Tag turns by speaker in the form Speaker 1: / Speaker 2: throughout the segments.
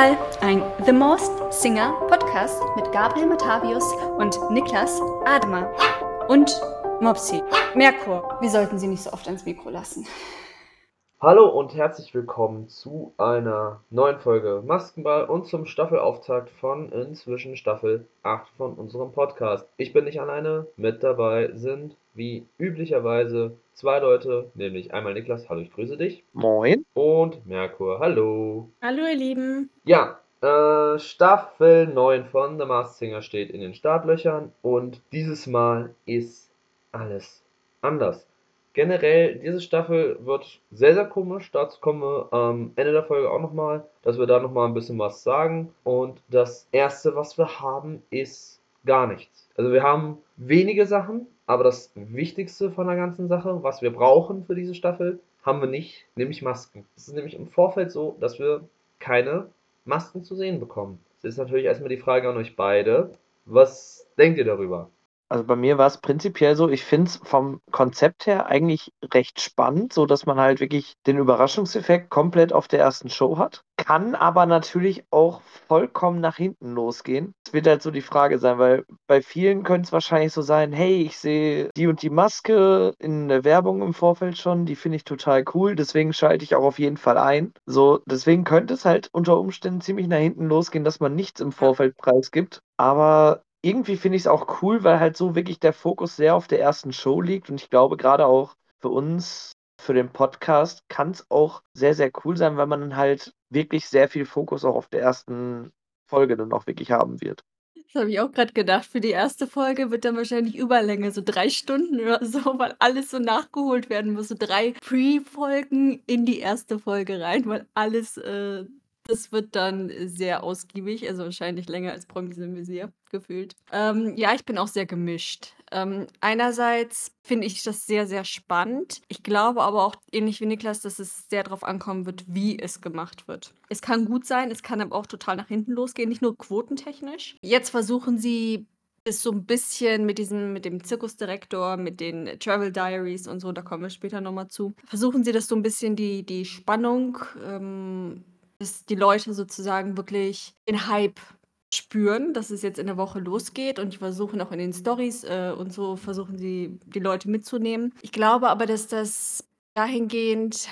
Speaker 1: Maskenball, ein The Most Singer Podcast mit Gabriel Matavius und Niklas Adema und Mopsi. Merkur, wir sollten sie nicht so oft ans Mikro lassen.
Speaker 2: Hallo und herzlich willkommen zu einer neuen Folge Maskenball und zum Staffelauftakt von inzwischen Staffel 8 von unserem Podcast. Ich bin nicht alleine, mit dabei sind wie üblicherweise zwei Leute, nämlich einmal Niklas, hallo, ich grüße dich.
Speaker 3: Moin.
Speaker 2: Und Merkur, hallo.
Speaker 1: Hallo ihr Lieben.
Speaker 2: Ja, äh, Staffel 9 von The Masked Singer steht in den Startlöchern und dieses Mal ist alles anders. Generell, diese Staffel wird sehr, sehr komisch. Dazu kommen wir am Ende der Folge auch nochmal, dass wir da nochmal ein bisschen was sagen. Und das erste, was wir haben, ist gar nichts. Also wir haben wenige Sachen, aber das Wichtigste von der ganzen Sache, was wir brauchen für diese Staffel, haben wir nicht, nämlich Masken. Es ist nämlich im Vorfeld so, dass wir keine Masken zu sehen bekommen. Es ist natürlich erstmal die Frage an euch beide. Was denkt ihr darüber?
Speaker 3: Also bei mir war es prinzipiell so, ich finde es vom Konzept her eigentlich recht spannend, so dass man halt wirklich den Überraschungseffekt komplett auf der ersten Show hat. Kann aber natürlich auch vollkommen nach hinten losgehen. Es wird halt so die Frage sein, weil bei vielen könnte es wahrscheinlich so sein, hey, ich sehe die und die Maske in der Werbung im Vorfeld schon, die finde ich total cool, deswegen schalte ich auch auf jeden Fall ein. So, deswegen könnte es halt unter Umständen ziemlich nach hinten losgehen, dass man nichts im Vorfeld preisgibt. Aber irgendwie finde ich es auch cool, weil halt so wirklich der Fokus sehr auf der ersten Show liegt. Und ich glaube, gerade auch für uns, für den Podcast, kann es auch sehr, sehr cool sein, weil man halt wirklich sehr viel Fokus auch auf der ersten Folge dann auch wirklich haben wird.
Speaker 1: Das habe ich auch gerade gedacht. Für die erste Folge wird dann wahrscheinlich Überlänge, so drei Stunden oder so, weil alles so nachgeholt werden muss. So drei Pre-Folgen in die erste Folge rein, weil alles äh, das wird dann sehr ausgiebig, also wahrscheinlich länger als Promis im Visier gefühlt. Ähm, ja, ich bin auch sehr gemischt. Ähm, einerseits finde ich das sehr, sehr spannend. Ich glaube aber auch, ähnlich wie Niklas, dass es sehr darauf ankommen wird, wie es gemacht wird. Es kann gut sein, es kann aber auch total nach hinten losgehen, nicht nur quotentechnisch. Jetzt versuchen sie es so ein bisschen mit diesem mit dem Zirkusdirektor, mit den Travel Diaries und so, da kommen wir später noch mal zu. Versuchen sie das so ein bisschen die die Spannung, ähm dass die Leute sozusagen wirklich den Hype spüren, dass es jetzt in der Woche losgeht und die versuchen auch in den Stories äh, und so versuchen sie die Leute mitzunehmen. Ich glaube aber, dass das dahingehend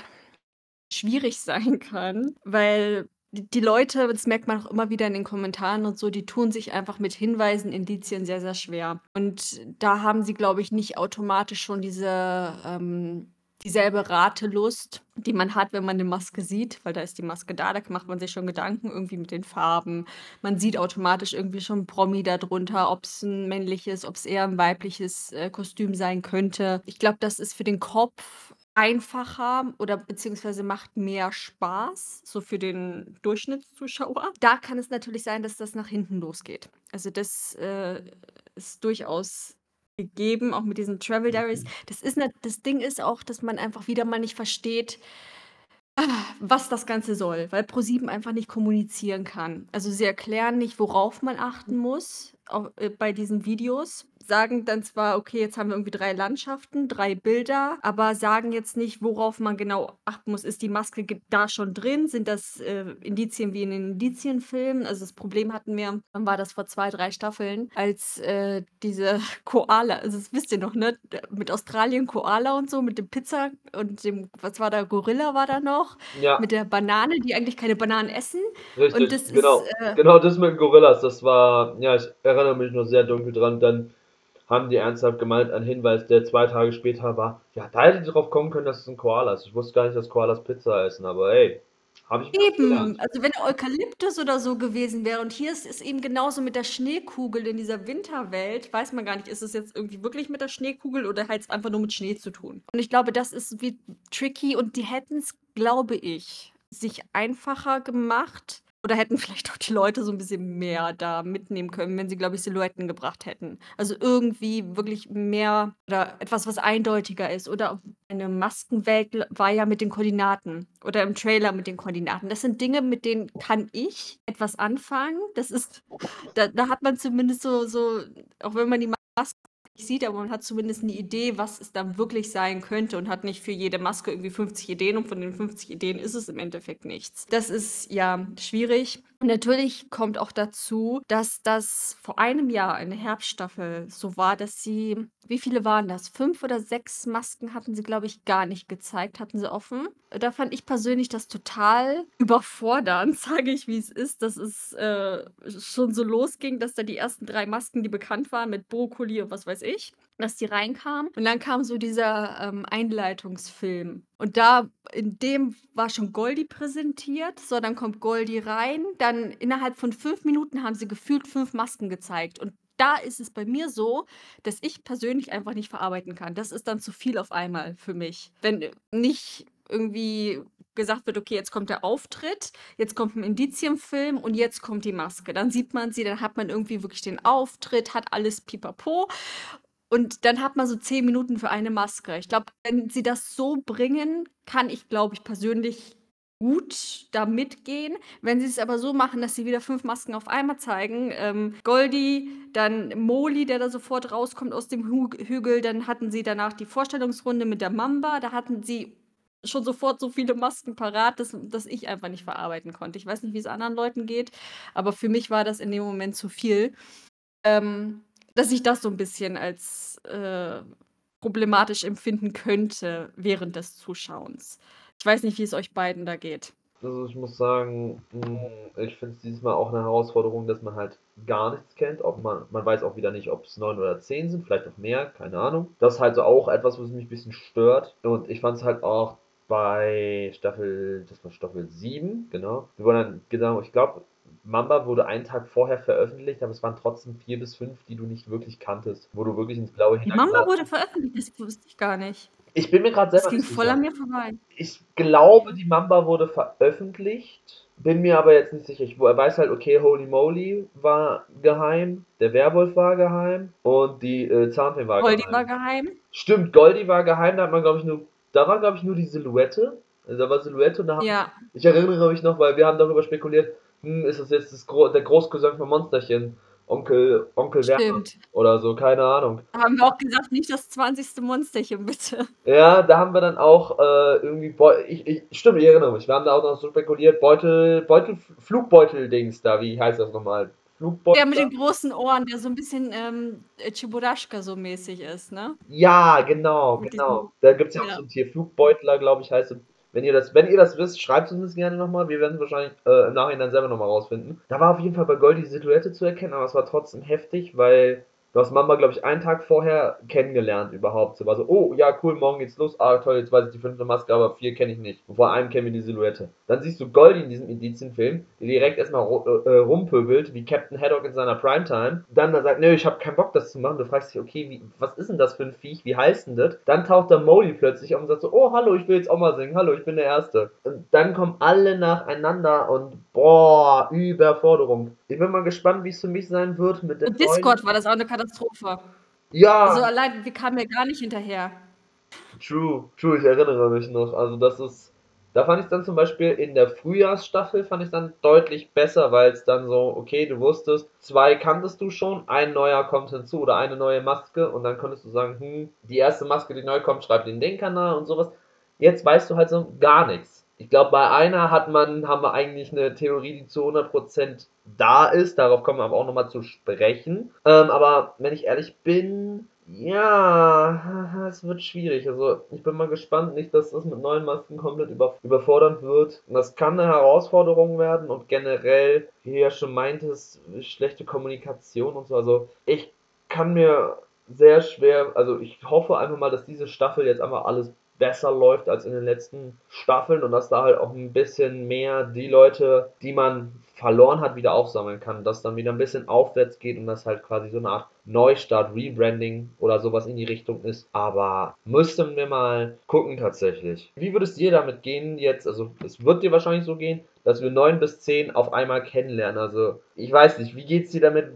Speaker 1: schwierig sein kann, weil die Leute, das merkt man auch immer wieder in den Kommentaren und so, die tun sich einfach mit Hinweisen, Indizien sehr, sehr schwer. Und da haben sie, glaube ich, nicht automatisch schon diese ähm, dieselbe Ratelust, die man hat, wenn man eine Maske sieht, weil da ist die Maske da, da macht man sich schon Gedanken irgendwie mit den Farben. Man sieht automatisch irgendwie schon Promi darunter, ob es ein männliches, ob es eher ein weibliches äh, Kostüm sein könnte. Ich glaube, das ist für den Kopf einfacher oder beziehungsweise macht mehr Spaß, so für den Durchschnittszuschauer. Da kann es natürlich sein, dass das nach hinten losgeht. Also das äh, ist durchaus gegeben, auch mit diesen Travel Diaries. Mhm. Das ist ne, das Ding ist auch, dass man einfach wieder mal nicht versteht, was das Ganze soll, weil ProSieben einfach nicht kommunizieren kann. Also sie erklären nicht, worauf man achten muss auch, äh, bei diesen Videos sagen dann zwar, okay, jetzt haben wir irgendwie drei Landschaften, drei Bilder, aber sagen jetzt nicht, worauf man genau achten muss. Ist die Maske da schon drin? Sind das äh, Indizien wie in den Indizienfilmen? Also das Problem hatten wir, wann war das vor zwei, drei Staffeln, als äh, diese Koala, also das wisst ihr noch, ne? Mit Australien Koala und so, mit dem Pizza und dem, was war da, Gorilla war da noch? Ja. Mit der Banane, die eigentlich keine Bananen essen.
Speaker 2: Richtig, und das genau. Ist, äh, genau das mit Gorillas, das war, ja, ich erinnere mich noch sehr dunkel dran, dann haben die ernsthaft gemeint, ein Hinweis, der zwei Tage später war, ja, da hätte ich drauf kommen können, dass es ein Koala ist. Ich wusste gar nicht, dass Koalas Pizza essen, aber hey, habe ich
Speaker 1: Eben, also wenn Eukalyptus oder so gewesen wäre und hier ist es eben genauso mit der Schneekugel in dieser Winterwelt, weiß man gar nicht, ist es jetzt irgendwie wirklich mit der Schneekugel oder hat es einfach nur mit Schnee zu tun? Und ich glaube, das ist wie tricky und die hätten es, glaube ich, sich einfacher gemacht, oder hätten vielleicht auch die Leute so ein bisschen mehr da mitnehmen können, wenn sie, glaube ich, Silhouetten gebracht hätten. Also irgendwie wirklich mehr oder etwas, was eindeutiger ist. Oder eine Maskenwelt war ja mit den Koordinaten oder im Trailer mit den Koordinaten. Das sind Dinge, mit denen kann ich etwas anfangen. Das ist, da, da hat man zumindest so, so, auch wenn man die Maske sieht, aber man hat zumindest eine Idee, was es dann wirklich sein könnte und hat nicht für jede Maske irgendwie 50 Ideen und von den 50 Ideen ist es im Endeffekt nichts. Das ist ja schwierig. Und natürlich kommt auch dazu, dass das vor einem Jahr eine Herbststaffel so war, dass sie, wie viele waren das? Fünf oder sechs Masken hatten sie, glaube ich, gar nicht gezeigt, hatten sie offen. Da fand ich persönlich das total überfordernd, sage ich, wie es ist, dass es äh, schon so losging, dass da die ersten drei Masken, die bekannt waren, mit Brokkoli und was weiß ich, dass die reinkamen. Und dann kam so dieser ähm, Einleitungsfilm. Und da, in dem war schon Goldie präsentiert. So, dann kommt Goldie rein. Dann innerhalb von fünf Minuten haben sie gefühlt fünf Masken gezeigt. Und da ist es bei mir so, dass ich persönlich einfach nicht verarbeiten kann. Das ist dann zu viel auf einmal für mich. Wenn nicht irgendwie gesagt wird, okay, jetzt kommt der Auftritt, jetzt kommt ein Indizienfilm und jetzt kommt die Maske. Dann sieht man sie, dann hat man irgendwie wirklich den Auftritt, hat alles pipapo. Und dann hat man so zehn Minuten für eine Maske. Ich glaube, wenn sie das so bringen, kann ich, glaube ich, persönlich gut da mitgehen. Wenn sie es aber so machen, dass sie wieder fünf Masken auf einmal zeigen, ähm, Goldie, dann Moli, der da sofort rauskommt aus dem Hü Hügel, dann hatten sie danach die Vorstellungsrunde mit der Mamba, da hatten sie schon sofort so viele Masken parat, dass, dass ich einfach nicht verarbeiten konnte. Ich weiß nicht, wie es anderen Leuten geht, aber für mich war das in dem Moment zu viel. Ähm, dass ich das so ein bisschen als, äh, problematisch empfinden könnte während des Zuschauens. Ich weiß nicht, wie es euch beiden da geht.
Speaker 2: Also, ich muss sagen, hm, ich finde es dieses Mal auch eine Herausforderung, dass man halt gar nichts kennt. Ob man man weiß auch wieder nicht, ob es neun oder zehn sind, vielleicht auch mehr, keine Ahnung. Das ist halt so auch etwas, was mich ein bisschen stört. Und ich fand es halt auch bei Staffel das war Staffel 7, genau. Wir wollen dann genau, ich glaube Mamba wurde einen Tag vorher veröffentlicht, aber es waren trotzdem vier bis fünf, die du nicht wirklich kanntest, wo du wirklich ins Blaue
Speaker 1: Die Mamba wurde veröffentlicht, das wusste ich gar nicht.
Speaker 2: Ich bin mir gerade selber
Speaker 1: Das ging voll an mir vorbei.
Speaker 2: Ich glaube, die Mamba wurde veröffentlicht, bin mir aber jetzt nicht sicher. Ich weiß halt, okay, Holy Moly war geheim, der Werwolf war geheim und die äh, Zahnfee war
Speaker 1: Goldie
Speaker 2: geheim.
Speaker 1: war geheim.
Speaker 2: Stimmt, Goldie war geheim, da hat man, glaube ich, nur, da war, glaube ich, nur die Silhouette. Also da war Silhouette und da haben,
Speaker 1: Ja.
Speaker 2: ich erinnere mich noch, weil wir haben darüber spekuliert, hm, ist das jetzt das Gro der Großcousin von Monsterchen? Onkel, Onkel Werner
Speaker 1: Stimmt.
Speaker 2: oder so, keine Ahnung.
Speaker 1: Haben wir auch gesagt, nicht das 20. Monsterchen, bitte.
Speaker 2: Ja, da haben wir dann auch äh, irgendwie, Beu ich, ich, stimmt, ich erinnere mich, wir haben da auch noch so spekuliert, Beutel, Beutel, Flugbeutel-Dings da, wie heißt das nochmal? Flugbeutel?
Speaker 1: Der mit den großen Ohren, der so ein bisschen ähm, Chiburaschka so mäßig ist, ne?
Speaker 2: Ja, genau,
Speaker 1: Mit
Speaker 2: genau. Da gibt es ja auch
Speaker 1: ja.
Speaker 2: so ein Tier, Flugbeutler, glaube ich, heißt es. Wenn ihr das, wenn ihr das wisst, schreibt es uns gerne nochmal. Wir werden es wahrscheinlich äh, im Nachhinein selber nochmal rausfinden. Da war auf jeden Fall bei Gold die Silhouette zu erkennen, aber es war trotzdem heftig, weil du hast Mama, glaube ich, einen Tag vorher kennengelernt überhaupt. So war so, oh ja, cool, morgen geht's los. Ah, toll, jetzt weiß ich die fünfte Maske, aber vier kenne ich nicht. Und vor einem kennen wir die Silhouette. Dann siehst du Goldie in diesem Indizienfilm, die direkt erstmal ru- äh, rumpöbelt, wie Captain Haddock in seiner Primetime. Dann da sagt, nö, ich habe keinen Bock, das zu machen. Du fragst dich, okay, wie, was ist denn das für ein Viech? Wie heißt denn das? Dann taucht da Molly plötzlich auf und sagt so, oh, hallo, ich will jetzt auch mal singen. Hallo, ich bin der Erste. Und dann kommen alle nacheinander und boah, Überforderung. Ich bin mal gespannt, wie es für mich sein wird mit der
Speaker 1: Discord war das auch eine Katastrophe.
Speaker 2: Ja,
Speaker 1: Also allein, wir kamen ja gar nicht hinterher.
Speaker 2: True, true, ich erinnere mich noch. Also das ist, da fand ich dann zum Beispiel in der Frühjahrsstaffel fand ich dann deutlich besser, weil es dann so, okay, du wusstest, zwei kanntest du schon, ein neuer kommt hinzu oder eine neue Maske und dann konntest du sagen, hm, die erste Maske, die neu kommt, schreibt in den Kanal und sowas. Jetzt weißt du halt so gar nichts. Ich glaube, bei einer hat man, haben wir eigentlich eine Theorie, die zu 100% da ist. Darauf kommen wir aber auch nochmal zu sprechen. Ähm, aber wenn ich ehrlich bin, ja, es wird schwierig. Also ich bin mal gespannt, nicht, dass das mit neuen Masken komplett über, überfordernd wird. Das kann eine Herausforderung werden und generell, wie du ja schon meintest, schlechte Kommunikation und so. Also ich kann mir sehr schwer, also ich hoffe einfach mal, dass diese Staffel jetzt einfach alles besser läuft als in den letzten Staffeln und dass da halt auch ein bisschen mehr die Leute, die man verloren hat, wieder aufsammeln kann, dass dann wieder ein bisschen aufwärts geht und das halt quasi so eine Art Neustart, Rebranding oder sowas in die Richtung ist. Aber müssten wir mal gucken tatsächlich. Wie würdest ihr damit gehen jetzt? Also es wird dir wahrscheinlich so gehen, dass wir neun bis zehn auf einmal kennenlernen. Also ich weiß nicht, wie geht's dir damit?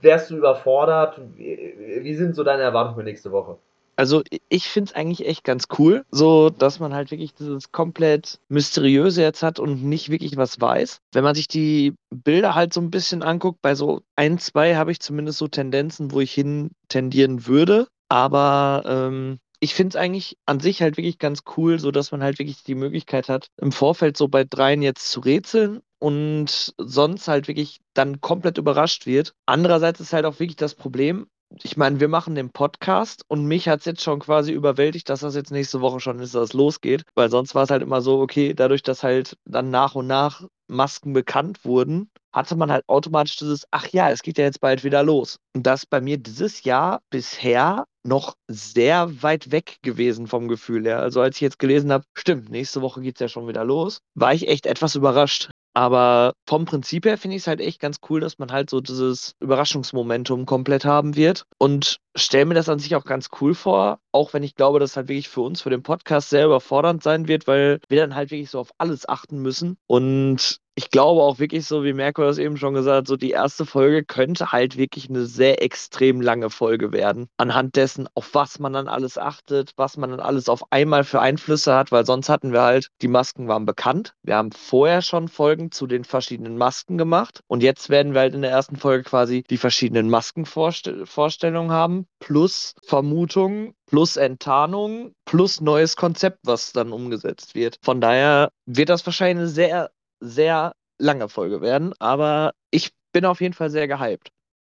Speaker 2: Wärst du überfordert? Wie sind so deine Erwartungen für nächste Woche?
Speaker 3: Also ich finde es eigentlich echt ganz cool, so dass man halt wirklich dieses komplett Mysteriöse jetzt hat und nicht wirklich was weiß. Wenn man sich die Bilder halt so ein bisschen anguckt, bei so ein, zwei habe ich zumindest so Tendenzen, wo ich hin tendieren würde. Aber ähm, ich finde es eigentlich an sich halt wirklich ganz cool, so dass man halt wirklich die Möglichkeit hat, im Vorfeld so bei dreien jetzt zu rätseln und sonst halt wirklich dann komplett überrascht wird. Andererseits ist halt auch wirklich das Problem, ich meine, wir machen den Podcast und mich hat es jetzt schon quasi überwältigt, dass das jetzt nächste Woche schon ist, dass es losgeht. Weil sonst war es halt immer so, okay, dadurch, dass halt dann nach und nach Masken bekannt wurden, hatte man halt automatisch dieses, ach ja, es geht ja jetzt bald wieder los. Und das bei mir dieses Jahr bisher noch sehr weit weg gewesen vom Gefühl her. Also als ich jetzt gelesen habe, stimmt, nächste Woche geht es ja schon wieder los, war ich echt etwas überrascht. Aber vom Prinzip her finde ich es halt echt ganz cool, dass man halt so dieses Überraschungsmomentum komplett haben wird. Und stelle mir das an sich auch ganz cool vor, auch wenn ich glaube, dass halt wirklich für uns, für den Podcast sehr überfordernd sein wird, weil wir dann halt wirklich so auf alles achten müssen. Und ich glaube auch wirklich so, wie Merkur das eben schon gesagt hat, so die erste Folge könnte halt wirklich eine sehr extrem lange Folge werden. Anhand dessen, auf was man dann alles achtet, was man dann alles auf einmal für Einflüsse hat, weil sonst hatten wir halt, die Masken waren bekannt. Wir haben vorher schon Folgen zu den verschiedenen Masken gemacht und jetzt werden wir halt in der ersten Folge quasi die verschiedenen Maskenvorstellungen haben, plus Vermutungen, plus Enttarnung, plus neues Konzept, was dann umgesetzt wird. Von daher wird das wahrscheinlich eine sehr sehr lange Folge werden, aber ich bin auf jeden Fall sehr gehypt.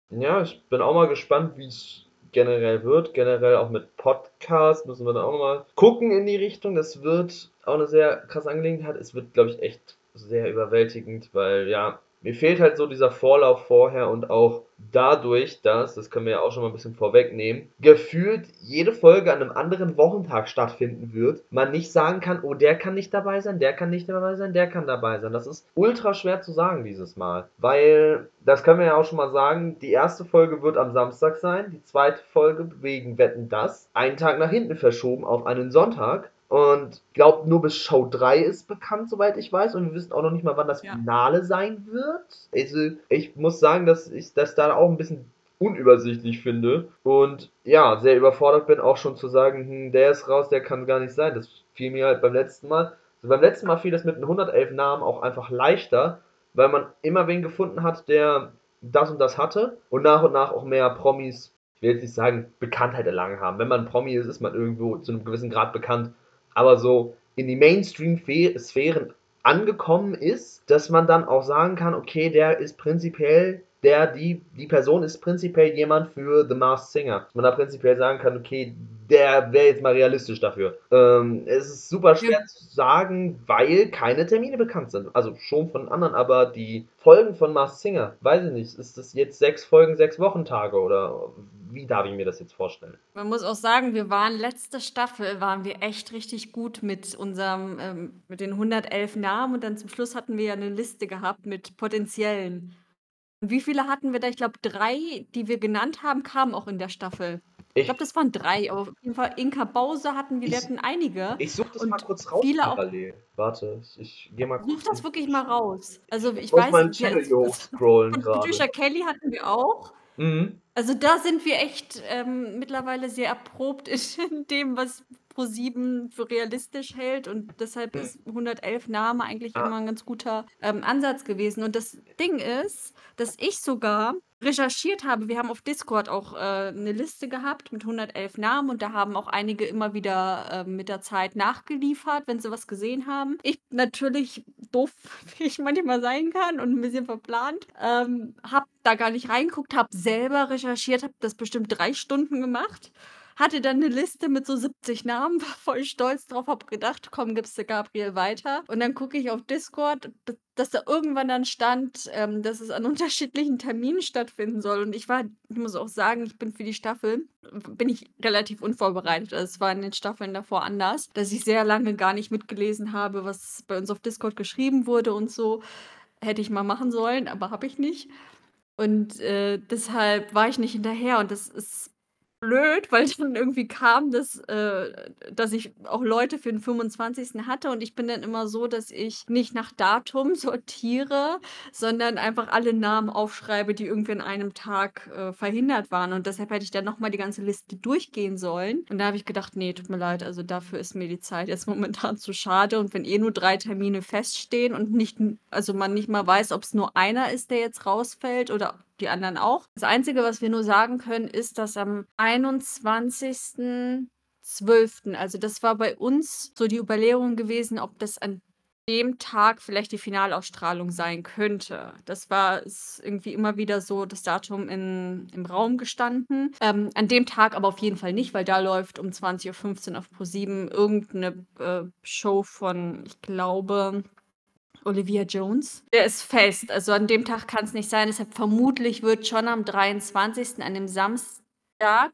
Speaker 2: Ja, ich bin auch mal gespannt, wie es generell wird. Generell auch mit Podcast müssen wir dann auch mal gucken in die Richtung. Das wird auch eine sehr krasse Angelegenheit. Es wird, glaube ich, echt sehr überwältigend, weil ja, mir fehlt halt so dieser Vorlauf vorher und auch dadurch, dass, das können wir ja auch schon mal ein bisschen vorwegnehmen, gefühlt jede Folge an einem anderen Wochentag stattfinden wird, man nicht sagen kann, oh, der kann nicht dabei sein, der kann nicht dabei sein, der kann dabei sein. Das ist ultra schwer zu sagen dieses Mal, weil, das können wir ja auch schon mal sagen, die erste Folge wird am Samstag sein, die zweite Folge wegen Wetten das, einen Tag nach hinten verschoben auf einen Sonntag und glaubt, nur bis Show 3 ist bekannt, soweit ich weiß. Und wir wissen auch noch nicht mal, wann das Finale ja. sein wird. Also, ich muss sagen, dass ich das da auch ein bisschen unübersichtlich finde. Und ja, sehr überfordert bin, auch schon zu sagen, hm, der ist raus, der kann gar nicht sein. Das fiel mir halt beim letzten Mal. Also beim letzten Mal fiel das mit den 111 Namen auch einfach leichter, weil man immer wen gefunden hat, der das und das hatte und nach und nach auch mehr Promis, ich will jetzt nicht sagen, Bekanntheit erlangen haben. Wenn man ein Promi ist, ist man irgendwo zu einem gewissen Grad bekannt aber so in die Mainstream-Sphären angekommen ist, dass man dann auch sagen kann, okay, der ist prinzipiell, der, die, die Person ist prinzipiell jemand für The Masked Singer. Man da prinzipiell sagen kann, okay, der wäre jetzt mal realistisch dafür. Ähm, es ist super schwer ja. zu sagen, weil keine Termine bekannt sind. Also schon von anderen, aber die Folgen von Masked Singer, weiß ich nicht, ist das jetzt sechs Folgen, sechs Wochentage oder wie darf ich mir das jetzt vorstellen?
Speaker 1: Man muss auch sagen, wir waren letzte Staffel, waren wir echt richtig gut mit unserem, ähm, mit den 111 Namen und dann zum Schluss hatten wir ja eine Liste gehabt mit potenziellen. Und wie viele hatten wir da? Ich glaube, drei, die wir genannt haben, kamen auch in der Staffel. Ich, glaube, das waren drei. Aber auf jeden Fall Inka Bause hatten wir, wir hatten einige.
Speaker 2: Ich suche das mal kurz raus
Speaker 1: viele parallel.
Speaker 2: Warte, ich, ich gehe mal kurz.
Speaker 1: Such das wirklich mal raus. Also ich,
Speaker 2: ich
Speaker 1: weiß
Speaker 2: nicht. Channel hier scrollen gerade.
Speaker 1: Patricia Kelly hatten wir auch. Mhm. Also da sind wir echt ähm, mittlerweile sehr erprobt in dem, was Pro7 für realistisch hält und deshalb ist 111 Name eigentlich immer ein ganz guter ähm, Ansatz gewesen. Und das Ding ist, dass ich sogar recherchiert habe. Wir haben auf Discord auch äh, 'ne Liste gehabt mit 111 Namen und da haben auch einige immer wieder, äh, mit der Zeit nachgeliefert, wenn sie was gesehen haben. Ich natürlich, doof wie ich manchmal sein kann und ein bisschen verplant, ähm, habe da gar nicht reingeguckt, habe selber recherchiert, habe das bestimmt drei Stunden gemacht hatte dann eine Liste mit so 70 Namen, war voll stolz drauf, habe gedacht: „Komm, gibst du Gabriel weiter.“ Und dann gucke ich auf Discord, dass da irgendwann dann stand, ähm, dass es an unterschiedlichen Terminen stattfinden soll. Und ich war ich muss auch sagen, ich bin für die Staffel bin ich relativ unvorbereitet. Also, es war in den Staffeln davor anders, dass ich sehr lange gar nicht mitgelesen habe, was bei uns auf Discord geschrieben wurde und so. Hätte ich mal machen sollen, aber habe ich nicht. Und, äh, deshalb war ich nicht hinterher und das ist blöd, weil dann irgendwie kam, dass, äh, dass ich auch Leute für den 25. hatte und ich bin dann immer so, dass ich nicht nach Datum sortiere, sondern einfach alle Namen aufschreibe, die irgendwie an einem Tag äh, verhindert waren. Und deshalb hätte ich dann nochmal die ganze Liste durchgehen sollen. Und da habe ich gedacht, nee, tut mir leid, also dafür ist mir die Zeit jetzt momentan zu schade. Und wenn eh nur drei Termine feststehen und nicht, also man nicht mal weiß, ob es nur einer ist, der jetzt rausfällt oder die anderen auch. Das Einzige, was wir nur sagen können, ist, dass am 21.12., also das war bei uns so die Überlegung gewesen, ob das an dem Tag vielleicht die Finalausstrahlung sein könnte. Das war irgendwie immer wieder so das Datum in, im Raum gestanden. Ähm, an dem Tag aber auf jeden Fall nicht, weil da läuft um 20.15 Uhr auf Pro7 irgendeine äh, Show von, ich glaube, Olivia Jones. Der ist fest. Also an dem Tag kann es nicht sein. Deshalb vermutlich wird schon am 23. an dem Samstag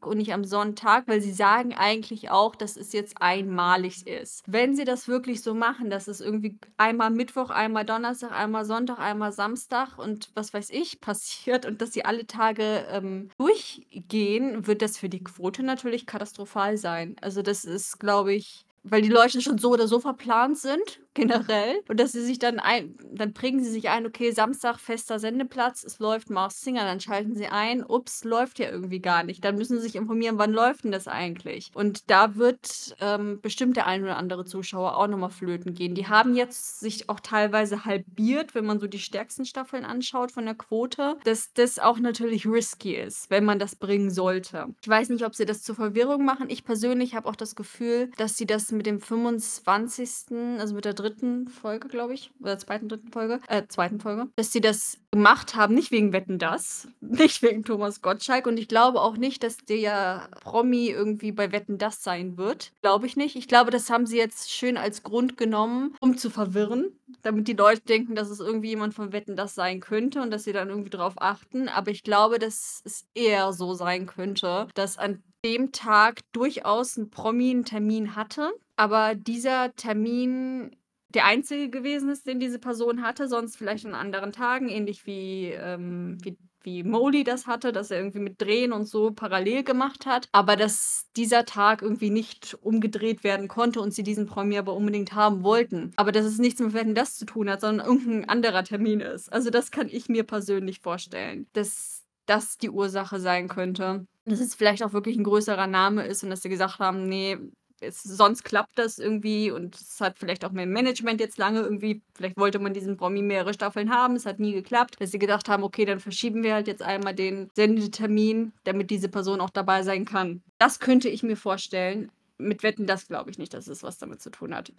Speaker 1: und nicht am Sonntag, weil sie sagen eigentlich auch, dass es jetzt einmalig ist. Wenn sie das wirklich so machen, dass es irgendwie einmal Mittwoch, einmal Donnerstag, einmal Sonntag, einmal Samstag und was weiß ich passiert und dass sie alle Tage ähm, durchgehen, wird das für die Quote natürlich katastrophal sein. Also das ist, glaube ich, weil die Leute schon so oder so verplant sind, generell. Und dass sie sich dann ein, dann bringen sie sich ein, okay, Samstag fester Sendeplatz, es läuft Mars Singer, dann schalten sie ein, ups, läuft ja irgendwie gar nicht. Dann müssen sie sich informieren, wann läuft denn das eigentlich? Und da wird ähm, bestimmt der ein oder andere Zuschauer auch nochmal flöten gehen. Die haben jetzt sich auch teilweise halbiert, wenn man so die stärksten Staffeln anschaut von der Quote, dass das auch natürlich risky ist, wenn man das bringen sollte. Ich weiß nicht, ob sie das zur Verwirrung machen. Ich persönlich habe auch das Gefühl, dass sie das mit dem 25., also mit der dritten Folge, glaube ich, oder zweiten, dritten Folge, äh, zweiten Folge, dass sie das gemacht haben, nicht wegen Wetten das, nicht wegen Thomas Gottschalk und ich glaube auch nicht, dass der Promi irgendwie bei Wetten das sein wird. Glaube ich nicht. Ich glaube, das haben sie jetzt schön als Grund genommen, um zu verwirren, damit die Leute denken, dass es irgendwie jemand von Wetten das sein könnte und dass sie dann irgendwie drauf achten. Aber ich glaube, dass es eher so sein könnte, dass an dem Tag durchaus einen Termin hatte, aber dieser Termin der einzige gewesen ist, den diese Person hatte, sonst vielleicht an anderen Tagen, ähnlich wie, ähm, wie, wie Molly das hatte, dass er irgendwie mit Drehen und so parallel gemacht hat, aber dass dieser Tag irgendwie nicht umgedreht werden konnte und sie diesen Promi aber unbedingt haben wollten. Aber dass es nichts mit Wetten das zu tun hat, sondern irgendein anderer Termin ist. Also das kann ich mir persönlich vorstellen, dass das die Ursache sein könnte dass es vielleicht auch wirklich ein größerer Name ist und dass sie gesagt haben, nee, es, sonst klappt das irgendwie und es hat vielleicht auch mehr Management jetzt lange irgendwie, vielleicht wollte man diesen Promi mehrere Staffeln haben, es hat nie geklappt, dass sie gedacht haben, okay, dann verschieben wir halt jetzt einmal den Sendetermin, damit diese Person auch dabei sein kann. Das könnte ich mir vorstellen, mit Wetten, das glaube ich nicht, dass es was damit zu tun hat.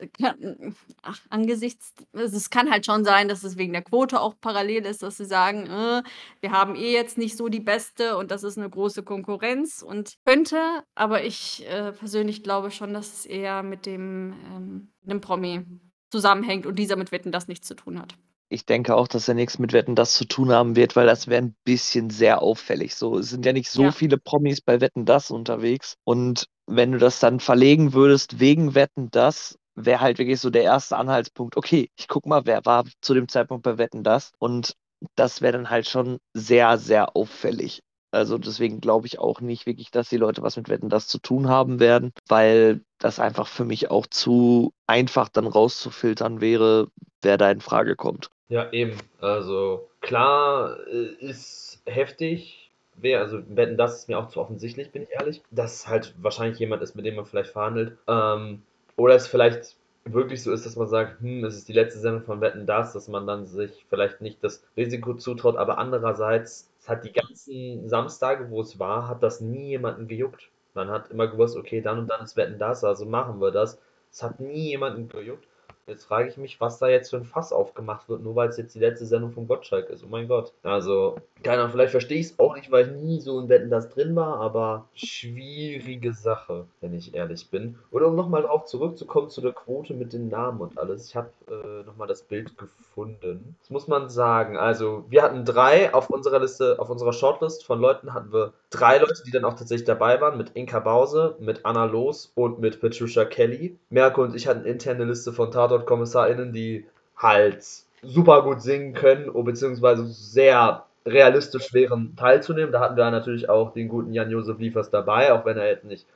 Speaker 1: Ach, angesichts, es kann halt schon sein, dass es wegen der Quote auch parallel ist, dass sie sagen, äh, wir haben eh jetzt nicht so die beste und das ist eine große Konkurrenz und könnte, aber ich äh, persönlich glaube schon, dass es eher mit dem, ähm, dem Promi zusammenhängt und dieser mit Wetten das nichts zu tun hat.
Speaker 3: Ich denke auch, dass er nichts mit Wetten das zu tun haben wird, weil das wäre ein bisschen sehr auffällig. So, es sind ja nicht so ja. viele Promis bei Wetten das unterwegs. Und wenn du das dann verlegen würdest wegen Wetten das, wäre halt wirklich so der erste Anhaltspunkt, okay, ich guck mal, wer war zu dem Zeitpunkt bei Wetten das und das wäre dann halt schon sehr, sehr auffällig. Also deswegen glaube ich auch nicht wirklich, dass die Leute was mit Wetten das zu tun haben werden, weil das einfach für mich auch zu einfach dann rauszufiltern wäre, wer da in Frage kommt.
Speaker 2: Ja, eben. Also klar äh, ist heftig, wäre, also Wetten, das ist mir auch zu offensichtlich, bin ich ehrlich, dass halt wahrscheinlich jemand ist, mit dem man vielleicht verhandelt. Ähm, oder es vielleicht wirklich so ist, dass man sagt, hm, es ist die letzte Sendung von Wetten das, dass man dann sich vielleicht nicht das Risiko zutraut, aber andererseits, hat die ganzen Samstage, wo es war, hat das nie jemanden gejuckt. Man hat immer gewusst, okay, dann und dann ist Wetten das, also machen wir das. Es hat nie jemanden gejuckt. Jetzt frage ich mich, was da jetzt für ein Fass aufgemacht wird, nur weil es jetzt die letzte Sendung von Gottschalk ist. Oh mein Gott. Also, keiner, vielleicht verstehe ich es auch nicht, weil ich nie so in Wetten das drin war, aber schwierige Sache, wenn ich ehrlich bin. Oder um nochmal drauf zurückzukommen zu der Quote mit den Namen und alles. Ich habe äh, nochmal das Bild gefunden. Das muss man sagen. Also, wir hatten drei auf unserer Liste, auf unserer Shortlist von Leuten hatten wir drei Leute, die dann auch tatsächlich dabei waren, mit Inka Bause, mit Anna Los und mit Patricia Kelly. Merke und ich hatten interne Liste von Tatort-KommissarInnen, die halt super gut singen können, beziehungsweise sehr realistisch wären, teilzunehmen. Da hatten wir natürlich auch den guten Jan-Josef Liefers dabei, auch wenn er jetzt nicht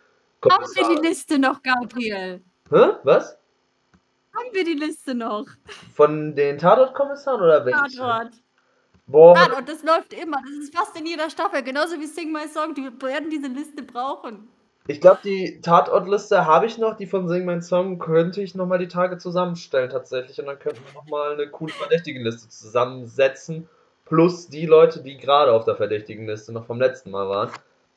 Speaker 1: Haben wir die Liste noch, Gabriel?
Speaker 2: Hä? Was?
Speaker 1: Haben wir die Liste noch?
Speaker 2: Von den Tatort-Kommissaren oder welche?
Speaker 1: Tatort.
Speaker 2: Boah,
Speaker 1: Tatort, das läuft immer. Das ist fast in jeder Staffel. Genauso wie Sing My Song. Die werden diese Liste brauchen.
Speaker 2: Ich glaube, die Tatortliste habe ich noch. Die von Sing Mein Song könnte ich nochmal die Tage zusammenstellen tatsächlich. Und dann könnten wir nochmal eine coole Verdächtigenliste zusammensetzen. Plus die Leute, die gerade auf der Verdächtigenliste noch vom letzten Mal waren.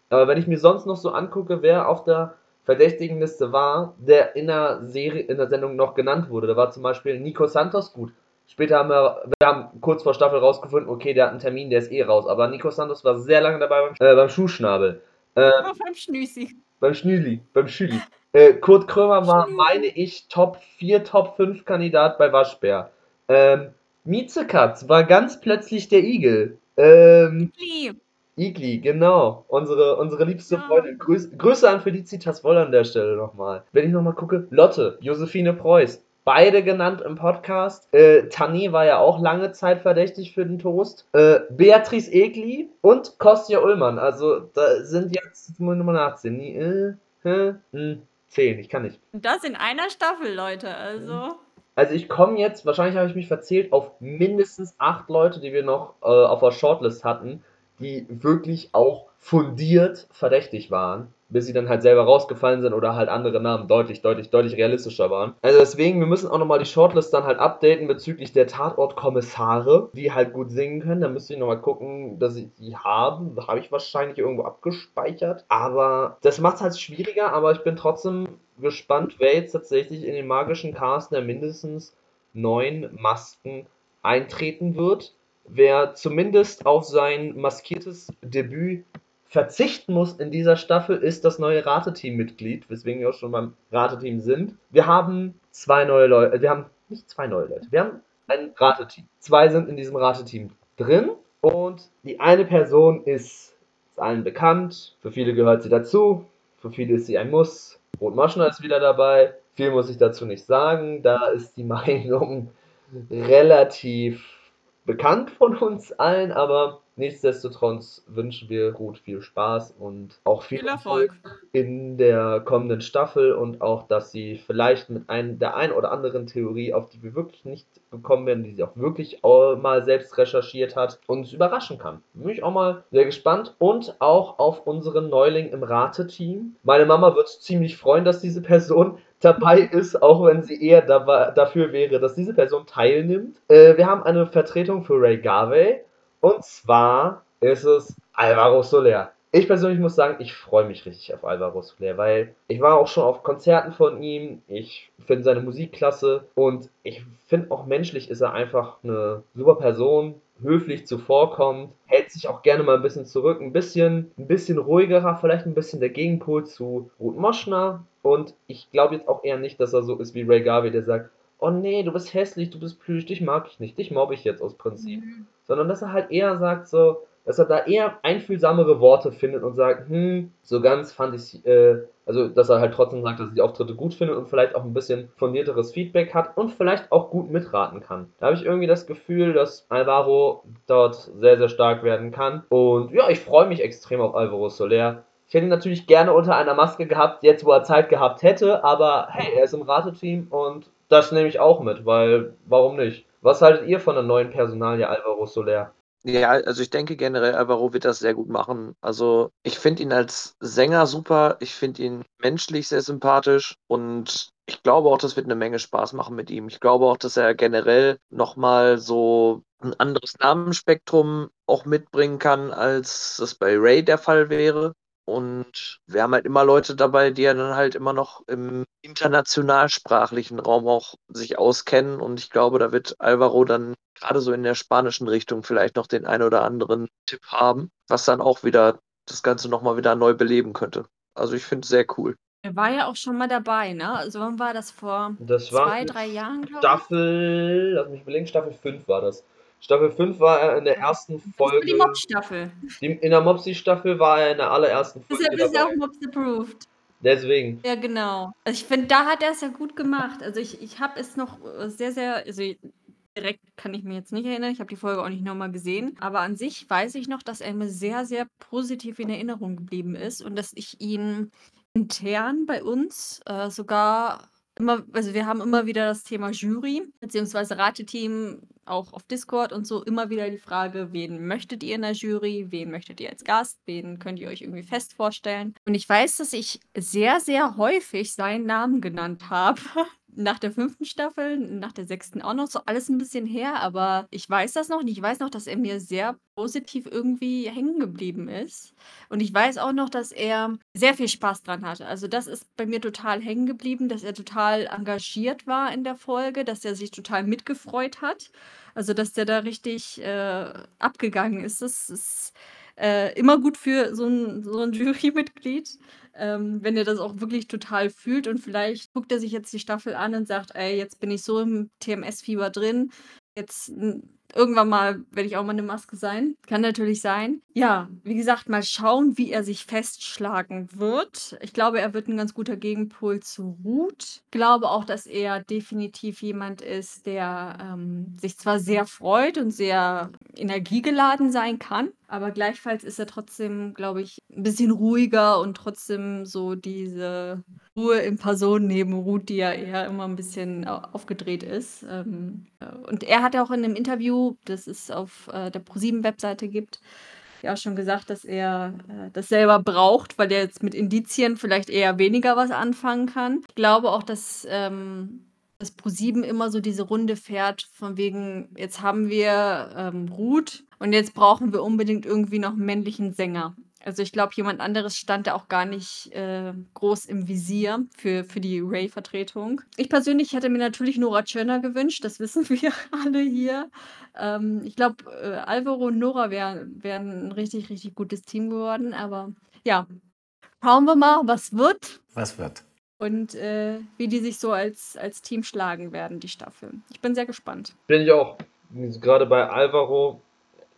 Speaker 2: Aber wenn ich mir sonst noch so angucke, wer auf der Verdächtigenliste war, der in der Serie, in der Sendung noch genannt wurde, da war zum Beispiel Nico Santos gut. Später haben wir, wir haben kurz vor Staffel rausgefunden, okay, der hat einen Termin, der ist eh raus. Aber Nico Santos war sehr lange dabei beim, äh, beim Schuhschnabel.
Speaker 1: Aber beim Schnüsi.
Speaker 2: beim Schnüli, beim Schüli. Äh, Kurt Krömer war, meine ich, Top 4, Top 5 Kandidat bei Waschbär. Ähm, Miezekatz war ganz plötzlich der Igel. Ähm,
Speaker 1: Lieb.
Speaker 2: Igli, genau. Unsere, unsere liebste
Speaker 1: Ja.
Speaker 2: Freundin. Grüß, Grüße an Felicitas Woll an der Stelle nochmal. Wenn ich nochmal gucke, Lotte, Josephine Preuß. Beide genannt im Podcast. Äh, Tani war ja auch lange Zeit verdächtig für den Toast. Äh, Beatrice Egli und Kostja Ullmann. Also, da sind jetzt Nummer nachsehen. Nie, äh, hä, hm, 10. Ich kann nicht.
Speaker 1: Und das in einer Staffel, Leute. Also.
Speaker 2: Also ich komme jetzt, wahrscheinlich habe ich mich verzählt, auf mindestens acht Leute, die wir noch äh, auf der Shortlist hatten, die wirklich auch fundiert verdächtig waren, bis sie dann halt selber rausgefallen sind oder halt andere Namen deutlich, deutlich, deutlich realistischer waren. Also deswegen, wir müssen auch nochmal die Shortlist dann halt updaten bezüglich der Tatortkommissare, die halt gut singen können. Da müsste ich nochmal gucken, dass ich die haben. Habe ich wahrscheinlich irgendwo abgespeichert. Aber das macht es halt schwieriger, aber ich bin trotzdem gespannt, wer jetzt tatsächlich in den magischen Cast der mindestens neun Masken eintreten wird. Wer zumindest auf sein maskiertes Debüt verzichten muss in dieser Staffel, ist das neue Rateteam-Mitglied, weswegen wir auch schon beim Rateteam sind. Wir haben zwei neue Leute, wir haben nicht zwei neue Leute, wir haben ein Rateteam. Zwei sind in diesem Rateteam drin und die eine Person ist, ist allen bekannt, für viele gehört sie dazu, für viele ist sie ein Muss. Rot Moschner ist wieder dabei, viel muss ich dazu nicht sagen, da ist die Meinung relativ bekannt von uns allen, aber nichtsdestotrotz wünschen wir gut viel Spaß und auch viel,
Speaker 1: Viel Erfolg.
Speaker 2: in der kommenden Staffel und auch, dass sie vielleicht mit ein, der ein oder anderen Theorie, auf die wir wirklich nicht gekommen wären, die sie auch wirklich auch mal selbst recherchiert hat, uns überraschen kann. Bin ich auch mal sehr gespannt und auch auf unseren Neuling im Rateteam. Meine Mama wird ziemlich freuen, dass diese Person dabei ist, auch wenn sie eher dabei, dafür wäre, dass diese Person teilnimmt. Äh, wir haben eine Vertretung für Ray Garvey und zwar ist es Alvaro Soler. Ich persönlich muss sagen, ich freue mich richtig auf Alvaro Soler, weil ich war auch schon auf Konzerten von ihm. Ich finde seine Musik klasse und ich finde auch menschlich ist er einfach eine super Person, höflich zuvorkommt, hält sich auch gerne mal ein bisschen zurück, ein bisschen, ein bisschen ruhigerer, vielleicht ein bisschen der Gegenpol zu Ruth Moschner. Und ich glaube jetzt auch eher nicht, dass er so ist wie Ray Garvey, der sagt, oh nee, du bist hässlich, du bist plüsch, dich mag ich nicht, dich mobbe ich jetzt aus Prinzip sondern dass er halt eher sagt so, dass er da eher einfühlsamere Worte findet und sagt, hm, so ganz fand ich, äh, also dass er halt trotzdem sagt, dass er die Auftritte gut findet und vielleicht auch ein bisschen fundierteres Feedback hat und vielleicht auch gut mitraten kann. Da habe ich irgendwie das Gefühl, dass Alvaro dort sehr, sehr stark werden kann. Und ja, ich freue mich extrem auf Alvaro Soler. Ich hätte ihn natürlich gerne unter einer Maske gehabt, jetzt wo er Zeit gehabt hätte, aber hey, er ist im Rateteam und das nehme ich auch mit, weil warum nicht? Was haltet ihr von der neuen Personalie Alvaro Soler?
Speaker 3: Ja, also ich denke generell, Alvaro wird das sehr gut machen. Also ich finde ihn als Sänger super, ich finde ihn menschlich sehr sympathisch und ich glaube auch, das wird eine Menge Spaß machen mit ihm. Ich glaube auch, dass er generell nochmal so ein anderes Namensspektrum auch mitbringen kann, als das bei Ray der Fall wäre. Und wir haben halt immer Leute dabei, die ja dann halt immer noch im internationalsprachlichen Raum auch sich auskennen. Und ich glaube, da wird Alvaro dann gerade so in der spanischen Richtung vielleicht noch den einen oder anderen Tipp haben, was dann auch wieder das Ganze nochmal wieder neu beleben könnte. Also ich finde es sehr cool.
Speaker 1: Er war ja auch schon mal dabei, ne? Also wann war das vor
Speaker 2: Das
Speaker 1: zwei, drei Jahren, glaube ich?
Speaker 2: Staffel, lass mich überlegen, Staffel 5 war das. Staffel 5 war er in der ersten
Speaker 1: Das war die
Speaker 2: Folge. Die- In der Mopsy-Staffel war er in der allerersten Folge
Speaker 1: Deshalb ist er auch. Mobs approved.
Speaker 2: Deswegen.
Speaker 1: Ja, genau. Also ich finde, da hat er es ja gut gemacht. Also ich, ich habe es noch äh, sehr, sehr, also direkt kann ich mich jetzt nicht erinnern. Ich habe die Folge auch nicht nochmal gesehen. Aber an sich weiß ich noch, dass er mir sehr, sehr positiv in Erinnerung geblieben ist und dass ich ihn intern bei uns äh, sogar immer, also wir haben immer wieder das Thema Jury beziehungsweise Rateteam auch auf Discord und so immer wieder die Frage, wen möchtet ihr in der Jury, wen möchtet ihr als Gast, wen könnt ihr euch irgendwie fest vorstellen. Und ich weiß, dass ich sehr, sehr häufig seinen Namen genannt habe nach der fünften Staffel, nach der sechsten auch noch so alles ein bisschen her, aber ich weiß das noch nicht. Ich weiß noch, dass er mir sehr positiv irgendwie hängen geblieben ist. Und ich weiß auch noch, dass er sehr viel Spaß dran hatte. Also das ist bei mir total hängen geblieben, dass er total engagiert war in der Folge, dass er sich total mitgefreut hat. Also dass der da richtig äh, abgegangen ist. Das ist äh, immer gut für so ein, so ein Jurymitglied, ähm, wenn er das auch wirklich total fühlt und vielleicht guckt er sich jetzt die Staffel an und sagt, ey, jetzt bin ich so im TMS-Fieber drin, jetzt irgendwann mal werde ich auch mal eine Maske sein. Kann natürlich sein. Ja, wie gesagt, mal schauen, wie er sich festschlagen wird. Ich glaube, er wird ein ganz guter Gegenpol zu Ruth. Ich glaube auch, dass er definitiv jemand ist, der ähm, sich zwar sehr freut und sehr energiegeladen sein kann, aber gleichfalls ist er trotzdem, glaube ich, ein bisschen ruhiger und trotzdem so diese Ruhe in Person neben Ruth, die ja eher immer ein bisschen aufgedreht ist. Ähm, äh, und er hat ja auch in einem Interview, das es auf äh, der ProSieben-Webseite gibt, ja auch schon gesagt, dass er äh, das selber braucht, weil er jetzt mit Indizien vielleicht eher weniger was anfangen kann. Ich glaube auch, dass ähm, das ProSieben immer so diese Runde fährt, von wegen, jetzt haben wir ähm, Ruth und jetzt brauchen wir unbedingt irgendwie noch einen männlichen Sänger. Also ich glaube, jemand anderes stand da auch gar nicht äh, groß im Visier für, für die Ray-Vertretung. Ich persönlich hätte mir natürlich Nora Tschirner gewünscht, das wissen wir alle hier. Ähm, ich glaube, äh, Alvaro und Nora wären wär ein richtig, richtig gutes Team geworden. Aber ja, schauen wir mal, was wird.
Speaker 4: Was wird?
Speaker 1: Und äh, wie die sich so als, als Team schlagen werden, die Staffel. Ich bin sehr gespannt.
Speaker 2: Bin ich auch. Gerade bei Alvaro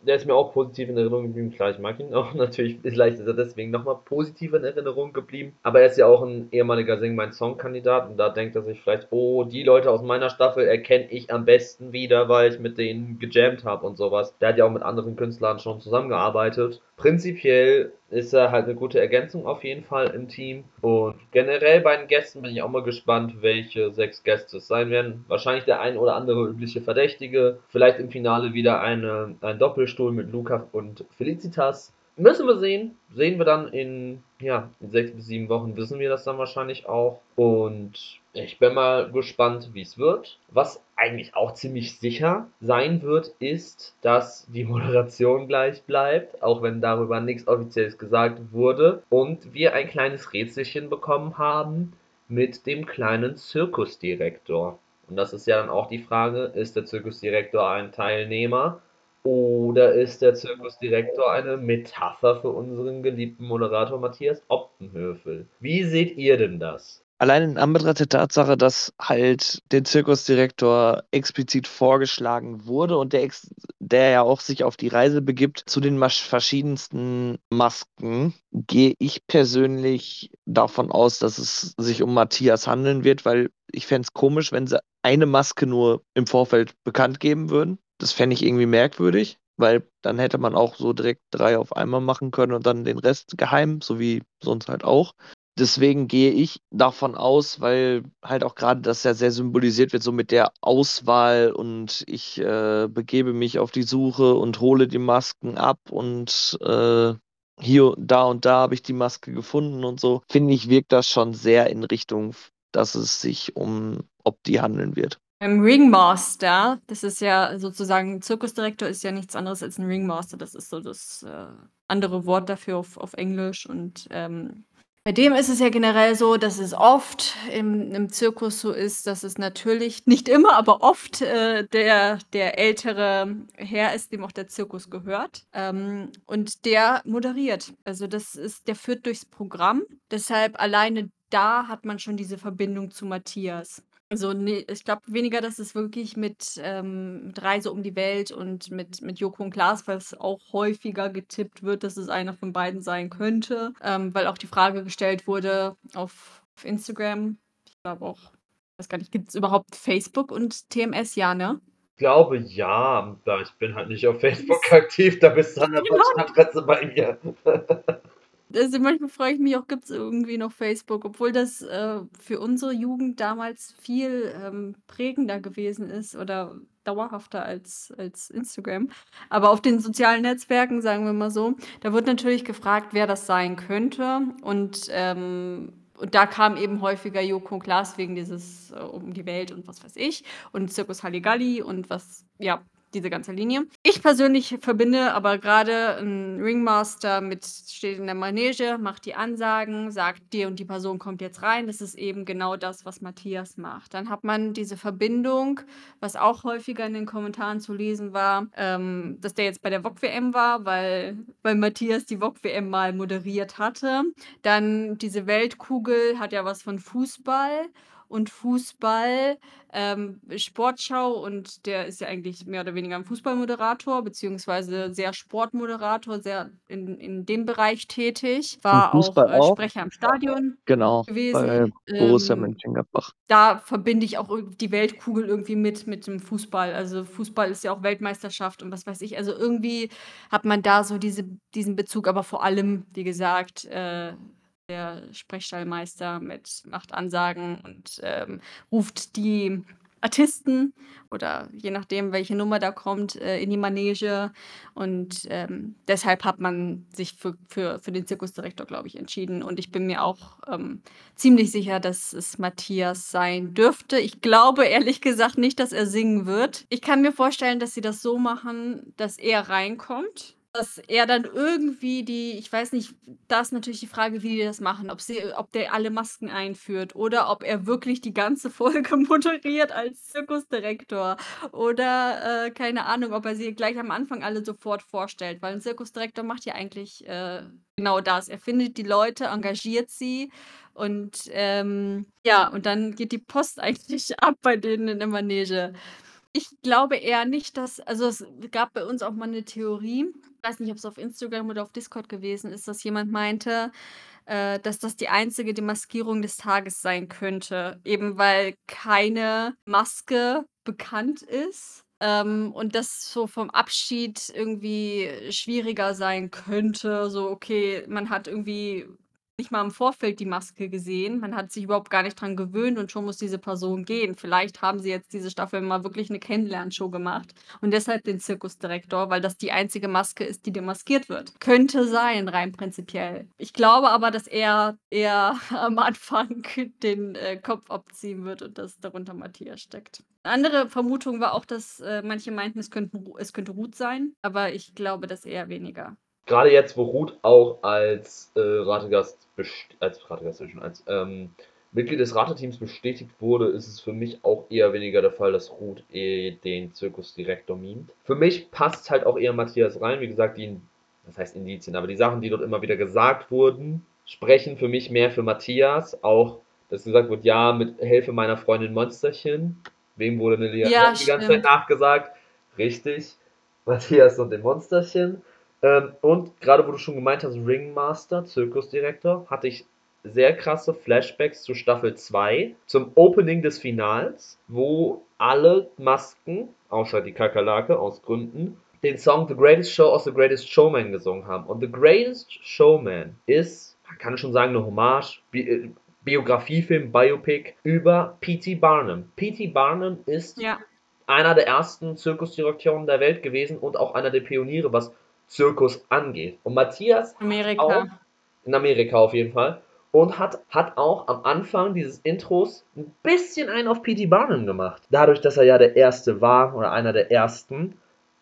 Speaker 2: der ist mir auch positiv in Erinnerung geblieben. Klar, ich mag ihn auch natürlich. Vielleicht ist er deswegen nochmal positiv in Erinnerung geblieben. Aber er ist ja auch ein ehemaliger Sing mein Song-Kandidat und da denkt er sich vielleicht, oh, die Leute aus meiner Staffel erkenne ich am besten wieder, weil ich mit denen gejammt habe und sowas. Der hat ja auch mit anderen Künstlern schon zusammengearbeitet. Prinzipiell ist er halt eine gute Ergänzung auf jeden Fall im Team. Und generell bei den Gästen bin ich auch mal gespannt, welche sechs Gäste es sein werden. Wahrscheinlich der ein oder andere übliche Verdächtige. Vielleicht im Finale wieder eine, ein Doppelstuhl mit Luca und Felicitas. Müssen wir sehen. Sehen wir dann in, ja, in sechs bis sieben Wochen wissen wir das dann wahrscheinlich auch. Und ich bin mal gespannt, wie es wird. Was eigentlich auch ziemlich sicher sein wird, ist, dass die Moderation gleich bleibt, auch wenn darüber nichts Offizielles gesagt wurde. Und wir ein kleines Rätselchen bekommen haben mit dem kleinen Zirkusdirektor. Und das ist ja dann auch die Frage, ist der Zirkusdirektor ein Teilnehmer oder ist der Zirkusdirektor eine Metapher für unseren geliebten Moderator Matthias Optenhöfel? Wie seht ihr denn das?
Speaker 3: Allein in Anbetracht der Tatsache, dass halt der Zirkusdirektor explizit vorgeschlagen wurde und der, der ja auch sich auf die Reise begibt zu den verschiedensten Masken, gehe ich persönlich davon aus, dass es sich um Matthias handeln wird, weil ich fände es komisch, wenn sie eine Maske nur im Vorfeld bekannt geben würden. Das fände ich irgendwie merkwürdig, weil dann hätte man auch so direkt drei auf einmal machen können und dann den Rest geheim, so wie sonst halt auch. Deswegen gehe ich davon aus, weil halt auch gerade das ja sehr symbolisiert wird, so mit der Auswahl und ich äh, begebe mich auf die Suche und hole die Masken ab und äh, hier, da und da habe ich die Maske gefunden und so. Finde ich, wirkt das schon sehr in Richtung, dass es sich um ob die handeln wird.
Speaker 1: Beim Ringmaster, das ist ja sozusagen, Zirkusdirektor ist ja nichts anderes als ein Ringmaster. Das ist so das äh, andere Wort dafür auf, auf Englisch. Und ähm, bei dem ist es ja generell so, dass es oft im, im Zirkus so ist, dass es natürlich, nicht immer, aber oft äh, der, der ältere Herr ist, dem auch der Zirkus gehört. Ähm, und der moderiert. Also das ist, der führt durchs Programm. Deshalb alleine da hat man schon diese Verbindung zu Matthias. Also, ne, ich glaube weniger, dass es wirklich mit, ähm mit Reise um die Welt und mit mit Joko und Klaas, weil's auch häufiger getippt wird, dass es einer von beiden sein könnte, ähm, weil auch die Frage gestellt wurde auf auf Instagram. Ich glaube auch weiß gar nicht, gibt es überhaupt Facebook und TMS? Ja, ne?
Speaker 2: glaube ja, da ich bin halt nicht auf Facebook aktiv, da bist du an der falschen Adresse bei mir.
Speaker 1: Also, manchmal frage ich mich auch, gibt's irgendwie noch Facebook, obwohl das, äh, für unsere Jugend damals viel, ähm, prägender gewesen ist oder dauerhafter als als Instagram. Aber auf den sozialen Netzwerken, sagen wir mal so, da wird natürlich gefragt, wer das sein könnte und, ähm und da kam eben häufiger Joko und Klaas wegen dieses, äh, „Um die Welt“ und was weiß ich und Circus Halligalli und was ja, diese ganze Linie. Ich persönlich verbinde aber grade 'n Ringmaster mit steht in der Manege, macht die Ansagen, sagt: „Die und die Person kommt jetzt rein.“ Das ist eben genau das, was Matthias macht. Dann hat man diese Verbindung, was auch häufiger in den Kommentaren zu lesen war, ähm, dass der jetzt bei der Wok-WM war, weil weil Matthias die Wok-WM mal moderiert hatte. Dann diese Weltkugel hat ja was von Fußball und Fußball, ähm, Sportschau und der ist ja eigentlich mehr oder weniger 'n Fußballmoderator beziehungsweise sehr Sportmoderator, sehr in in dem Bereich tätig. War auch, äh,
Speaker 3: auch.
Speaker 1: Sprecher im Stadion
Speaker 3: Genau, bei
Speaker 1: gewesen.
Speaker 3: Borussia
Speaker 1: Ähm,
Speaker 3: Mönchengladbach.
Speaker 1: da verbinde ich auch die Weltkugel irgendwie mit mit dem Fußball. Also, Fußball ist ja auch Weltmeisterschaft und was weiß ich. Also, irgendwie hat man da so diese diesen Bezug, aber vor allem, wie gesagt, äh, der Sprechstallmeister mit macht Ansagen und, ähm, ruft die Artisten oder je nachdem, welche Nummer da kommt, äh, in die Manege und, ähm, deshalb hat man sich für für für den Zirkusdirektor, glaube ich, entschieden und ich bin mir auch, ähm, ziemlich sicher, dass es Matthias sein dürfte. Ich glaube ehrlich gesagt nicht, dass er singen wird. Ich kann mir vorstellen, dass sie das so machen, dass er reinkommt, dass er dann irgendwie die ich weiß nicht, da ist natürlich die Frage, wie die das machen, ob sie ob der alle Masken einführt oder ob er wirklich die ganze Folge moderiert als Zirkusdirektor oder, äh, keine Ahnung, ob er sie gleich am Anfang alle sofort vorstellt, weil 'n Zirkusdirektor macht ja eigentlich, äh, genau das. Er findet die Leute, engagiert sie und, ähm, ja, und dann geht die Post eigentlich ab bei denen in der Manege. Ich glaube eher nicht, dass also, es gab bei uns auch mal 'ne Theorie, ich weiß nicht, ob's auf Instagram oder auf Discord gewesen ist, dass jemand meinte, äh, dass das die einzige Demaskierung des Tages sein könnte, eben weil keine Maske bekannt ist, ähm, und das so vom Abschied irgendwie schwieriger sein könnte. So, okay, man hat irgendwie nicht mal im Vorfeld die Maske gesehen. Man hat sich überhaupt gar nicht dran gewöhnt und schon muss diese Person gehen. Vielleicht haben sie jetzt diese Staffel mal wirklich 'ne Kennenlernshow gemacht und deshalb den Zirkusdirektor, weil das die einzige Maske ist, die demaskiert wird. Könnte sein, rein prinzipiell. Ich glaube aber, dass er eher am Anfang den, äh, Kopf abziehen wird und dass darunter Matthias steckt. 'Ne andere Vermutung war auch, dass, äh, manche meinten, es könnten es könnte Ruth sein, aber ich glaube das eher weniger.
Speaker 2: Grade jetzt, wo Ruth auch als, äh, Rategast als Rategast als, ähm, Mitglied des Rateteams bestätigt wurde, ist es für mich auch eher weniger der Fall, dass Ruth, äh, den Zirkusdirektor mimt. Für mich passt halt auch eher Matthias rein. Wie gesagt, die was heißt Indizien, aber die Sachen, die dort immer wieder gesagt wurden, sprechen für mich mehr für Matthias. Auch, dass gesagt wird: „Ja, mit Hilfe meiner Freundin Monsterchen.“ Wem wurde 'ne Liaison
Speaker 1: Ja,
Speaker 2: die ganze Zeit nachgesagt? Richtig, Matthias und dem Monsterchen. Ähm, und grade wo du schon gemeint hast, Ringmaster, Zirkusdirektor, hatte ich sehr krasse Flashbacks zu Staffel 2, zum Opening des Finals, wo alle Masken, außer die Kakerlake aus Gründen, den Song „The Greatest Show“ aus „The Greatest Showman“ gesungen haben. Und „The Greatest Showman“ ist, man kann schon sagen, 'ne Hommage, Bi äh, Biografiefilm, Biopic über P.T. Barnum. P.T. Barnum ist
Speaker 1: Ja.
Speaker 2: einer der ersten Zirkusdirektoren der Welt gewesen und auch einer der Pioniere, was Zirkus angeht. Und Matthias hat auch
Speaker 1: Amerika.
Speaker 2: in Amerika auf jeden Fall und hat hat auch am Anfang dieses Intros 'n bisschen einen auf P.T. Barnum gemacht. Dadurch, dass er ja der Erste war oder einer der Ersten,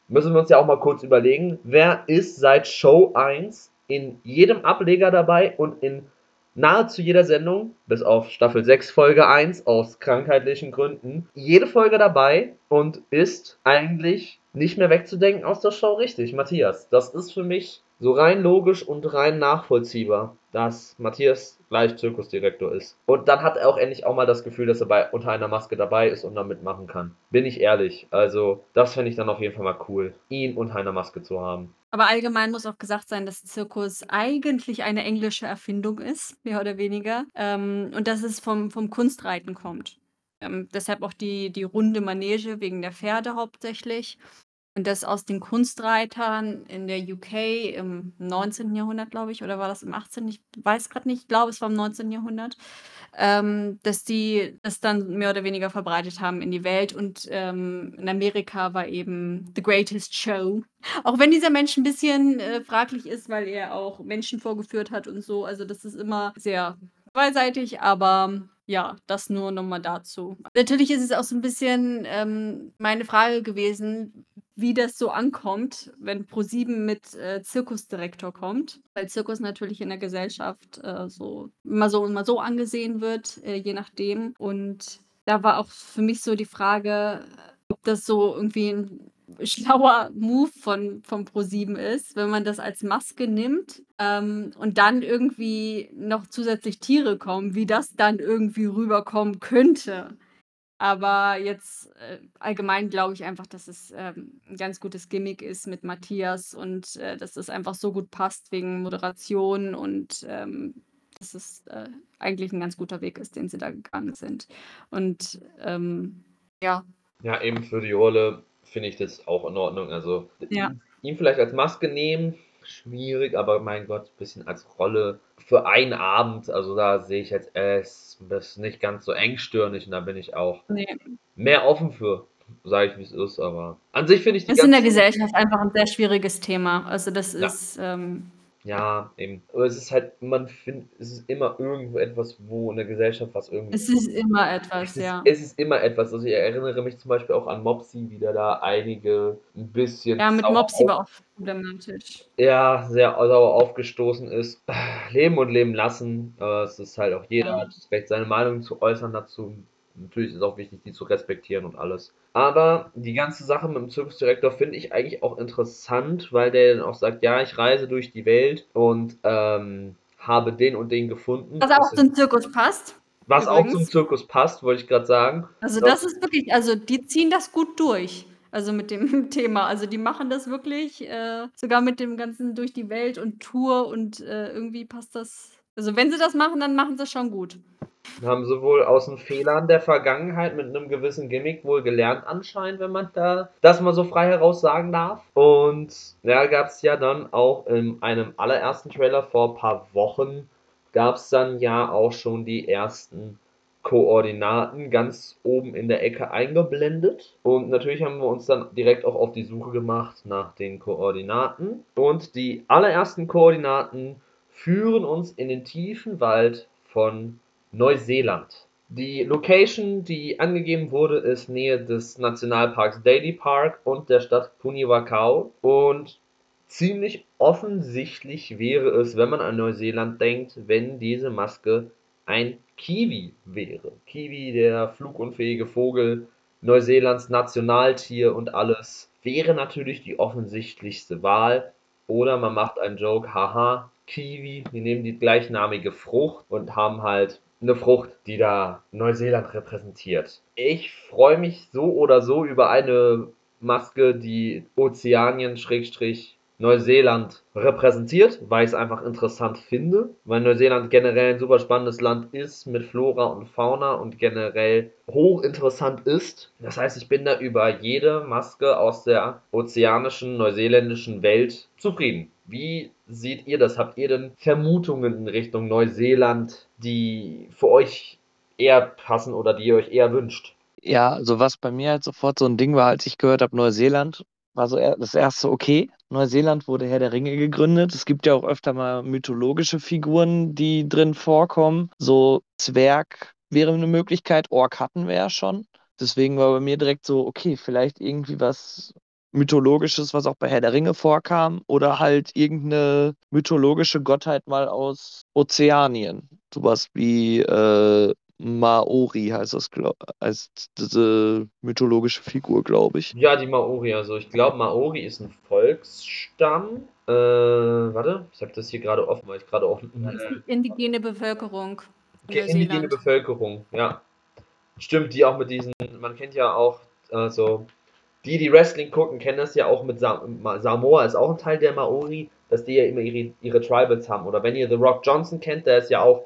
Speaker 2: müssen wir uns ja auch mal kurz überlegen, wer ist seit Show 1 in jedem Ableger dabei und in nahezu jeder Sendung, bis auf Staffel 6, Folge 1 aus krankheitlichen Gründen, jede Folge dabei und ist eigentlich nicht mehr wegzudenken aus der Show. Richtig, Matthias. Das ist für mich so rein logisch und rein nachvollziehbar, dass Matthias gleich Zirkusdirektor ist. Und dann hat er auch endlich auch mal das Gefühl, dass er bei „Unter einer Maske“ dabei ist und da mitmachen kann. Bin ich ehrlich. Also, das fände ich dann auf jeden Fall mal cool, ihn unter einer Maske zu haben.
Speaker 1: Aber allgemein muss auch gesagt sein, dass Zirkus eigentlich eine englische Erfindung ist, mehr oder weniger, ähm, und dass es vom vom Kunstreiten kommt. Ähm, deshalb auch die die runde Manege wegen der Pferde hauptsächlich. Und das aus den Kunstreitern in der UK im 19. Jahrhundert, glaube ich, oder war das im 18.? Ich weiß gerade nicht. Ich glaube, es war im 19. Jahrhundert, ähm, dass die das dann mehr oder weniger verbreitet haben in die Welt. Und ähm, in Amerika war eben The Greatest Show. Auch wenn dieser Mensch ein bisschen äh, fraglich ist, weil er auch Menschen vorgeführt hat und so. Also das ist immer sehr zweiseitig, aber ja, das nur nochmal dazu. Natürlich ist es auch so ein bisschen ähm, meine Frage gewesen, wie das so ankommt, wenn ProSieben mit äh, Zirkusdirektor kommt, weil Zirkus natürlich in der Gesellschaft äh, so immer so immer so angesehen wird, äh, je nachdem. Und da war auch für mich so die Frage, ob das so irgendwie ein schlauer Move von, von ProSieben ist, wenn man das als Maske nimmt ähm, und dann irgendwie noch zusätzlich Tiere kommen, wie das dann irgendwie rüberkommen könnte. Aber jetzt äh, allgemein glaube ich einfach, dass es ähm, 'n ganz gutes Gimmick ist mit Matthias und, äh, dass es einfach so gut passt wegen Moderation und, ähm, dass es, äh, eigentlich ein ganz guter Weg ist, den sie da gegangen sind. Und, ähm, ja.
Speaker 2: Ja, eben für die Rolle finde ich das auch in Ordnung. Also,
Speaker 1: Ja.
Speaker 2: ihn vielleicht als Maske nehmen schwierig, aber mein Gott, ein bisschen als Rolle für einen Abend, also da sehe ich jetzt, es ist nicht ganz so engstirnig und da bin ich auch
Speaker 1: Ne.
Speaker 2: mehr offen für, sage ich, wie es ist, aber an sich finde ich die
Speaker 1: Ist in der Gesellschaft einfach ein sehr schwieriges Thema. Also, das
Speaker 2: Ja.
Speaker 1: ist, ähm
Speaker 2: Ja, eben. Aber es ist halt, man findet, es ist immer irgendwo etwas, wo in der Gesellschaft was irgendwie.
Speaker 1: Es ist immer etwas,
Speaker 2: Es ist,
Speaker 1: ja.
Speaker 2: es ist immer etwas. Also ich erinnere mich zum Beispiel auch an Mopsy, wie der da einige ein bisschen
Speaker 1: Ja, mit
Speaker 2: sauer
Speaker 1: Mopsy
Speaker 2: auf,
Speaker 1: war auch problematisch.
Speaker 2: ja, sehr sauer aufgestoßen ist. Leben und leben lassen. Aber es ist halt auch jeder
Speaker 1: Ja.
Speaker 2: hat das Recht, seine Meinung zu äußern dazu. Natürlich ist es auch wichtig, die zu respektieren und alles. Aber die ganze Sache mit dem Zirkusdirektor finde ich eigentlich auch interessant, weil der dann auch sagt, ja, ich reise durch die Welt und ähm, habe den und den gefunden.
Speaker 1: Was auch zum Zirkus passt,
Speaker 2: was auch zum
Speaker 1: übrigens.
Speaker 2: Zirkus passt, wollte ich gerade sagen.
Speaker 1: Also,
Speaker 2: Das,
Speaker 1: das ist wirklich also, die ziehen das gut durch, also, mit dem Thema. Also, die machen das wirklich, äh, sogar mit dem ganzen durch die Welt und Tour und, äh, irgendwie passt das also, wenn sie das machen, dann machen sie's schon gut.
Speaker 2: haben sie wohl aus den Fehlern der Vergangenheit mit einem gewissen Gimmick wohl gelernt anscheinend, wenn man da das mal so frei heraus sagen darf. Und ja, gab es ja dann auch in einem allerersten Trailer vor ein paar Wochen, gab es dann ja auch schon die ersten Koordinaten ganz oben in der Ecke eingeblendet. Und natürlich haben wir uns dann direkt auch auf die Suche gemacht nach den Koordinaten. Und die allerersten Koordinaten führen uns in den tiefen Wald von Neuseeland. Die Location, die angegeben wurde, ist Nähe des Nationalparks Daly Park und der Stadt Puniwakau. Und ziemlich offensichtlich wäre es, wenn man an Neuseeland denkt, wenn diese Maske ein Kiwi wäre. Kiwi, der flugunfähige Vogel, Neuseelands Nationaltier und alles, wäre natürlich die offensichtlichste Wahl. Oder man macht einen Joke, haha, Kiwi, wir nehmen die gleichnamige Frucht und haben halt eine Frucht, die da Neuseeland repräsentiert. Ich freue mich so oder so über eine Maske, die Ozeanien Schrägstrich Neuseeland repräsentiert, weil ich es einfach interessant finde, weil Neuseeland generell ein super spannendes Land ist mit Flora und Fauna und generell hochinteressant ist. Das heißt, ich bin da über jede Maske aus der ozeanischen, neuseeländischen Welt zufrieden. Wie seht ihr das? Habt ihr denn Vermutungen in Richtung Neuseeland, die für euch eher passen oder die ihr euch eher wünscht?
Speaker 3: Ja, also was bei mir halt sofort so ein Ding war, als ich gehört habe, Neuseeland, war so das erste okay. Neuseeland wurde Herr der Ringe gegründet. Es gibt ja auch öfter mal mythologische Figuren, die drin vorkommen. So Zwerg wäre eine Möglichkeit, Ork hatten wir ja schon. Deswegen war bei mir direkt so, okay, vielleicht irgendwie was Mythologisches, was auch bei Herr der Ringe vorkam, oder halt irgendeine mythologische Gottheit mal aus Ozeanien. Sowas wie äh, Maori heißt das, glaub, heißt diese mythologische Figur, glaube ich.
Speaker 2: Ja, die Maori. Also ich glaube, Maori ist ein Volksstamm. Äh, warte, ich habe das hier gerade offen, weil ich gerade offen.
Speaker 1: Das ist die indigene Bevölkerung in
Speaker 2: indigene
Speaker 1: Neuseeland.
Speaker 2: Bevölkerung, ja. Stimmt, die auch mit diesen, man kennt ja auch, also, die, die Wrestling gucken, kennen das ja auch mit Sam Samoa, ist auch ein Teil der Maori, dass die ja immer ihre, ihre Tribals haben. Oder wenn ihr The Rock Johnson kennt, der ist ja auch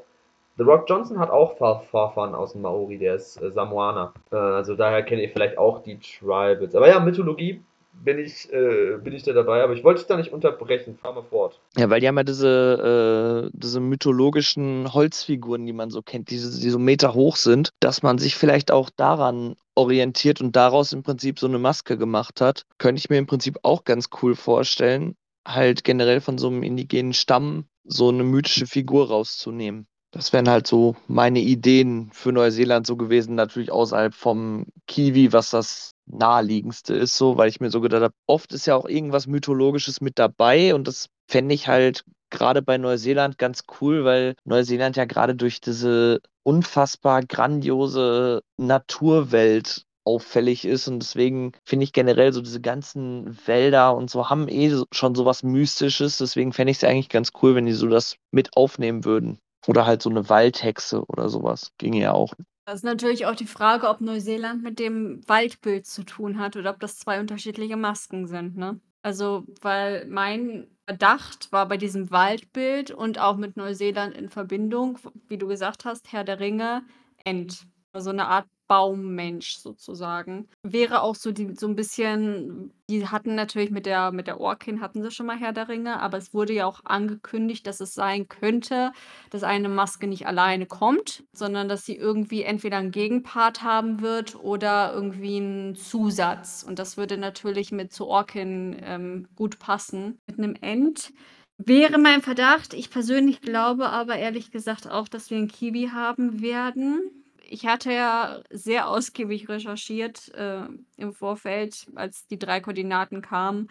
Speaker 2: The Rock Johnson hat auch Vorfahren aus dem Maori, der ist äh, Samoaner. Äh, also daher kenne ich vielleicht auch die Tribals. Aber ja, Mythologie bin ich, äh, bin ich da dabei, aber ich wollte dich da nicht unterbrechen. Fahr mal fort.
Speaker 3: Ja, weil die haben ja diese, äh, diese mythologischen Holzfiguren, die man so kennt, die, die so Meter hoch sind, dass man sich vielleicht auch daran orientiert und daraus im Prinzip so eine Maske gemacht hat. Könnte ich mir im Prinzip auch ganz cool vorstellen, halt generell von so einem indigenen Stamm so eine mythische Figur rauszunehmen. Das wären halt so meine Ideen für Neuseeland so gewesen, natürlich außerhalb vom Kiwi, was das naheliegendste ist, so, weil ich mir so gedacht habe, oft ist ja auch irgendwas Mythologisches mit dabei und das fände ich halt gerade bei Neuseeland ganz cool, weil Neuseeland ja gerade durch diese unfassbar grandiose Naturwelt auffällig ist und deswegen finde ich generell so diese ganzen Wälder und so haben eh schon so was Mystisches, deswegen fände ich es eigentlich ganz cool, wenn die so das mit aufnehmen würden. Oder halt so eine Waldhexe oder sowas. Ginge ja auch.
Speaker 1: Das ist natürlich auch die Frage, ob Neuseeland mit dem Waldbild zu tun hat oder ob das zwei unterschiedliche Masken sind, ne? Also, weil mein Verdacht war bei diesem Waldbild und auch mit Neuseeland in Verbindung, wie du gesagt hast, Herr der Ringe, Ent. So eine Art Baummensch sozusagen. Wäre auch so die so ein bisschen die hatten natürlich mit der mit der Orkin hatten sie schon mal Herr der Ringe, aber es wurde ja auch angekündigt, dass es sein könnte, dass eine Maske nicht alleine kommt, sondern dass sie irgendwie entweder einen Gegenpart haben wird oder irgendwie einen Zusatz. Und das würde natürlich mit zu Orkin, ähm, gut passen. Mit einem End wäre mein Verdacht. Ich persönlich glaube aber ehrlich gesagt auch, dass wir einen Kiwi haben werden ich hatte ja sehr ausgiebig recherchiert äh, im Vorfeld, als die drei Koordinaten kamen.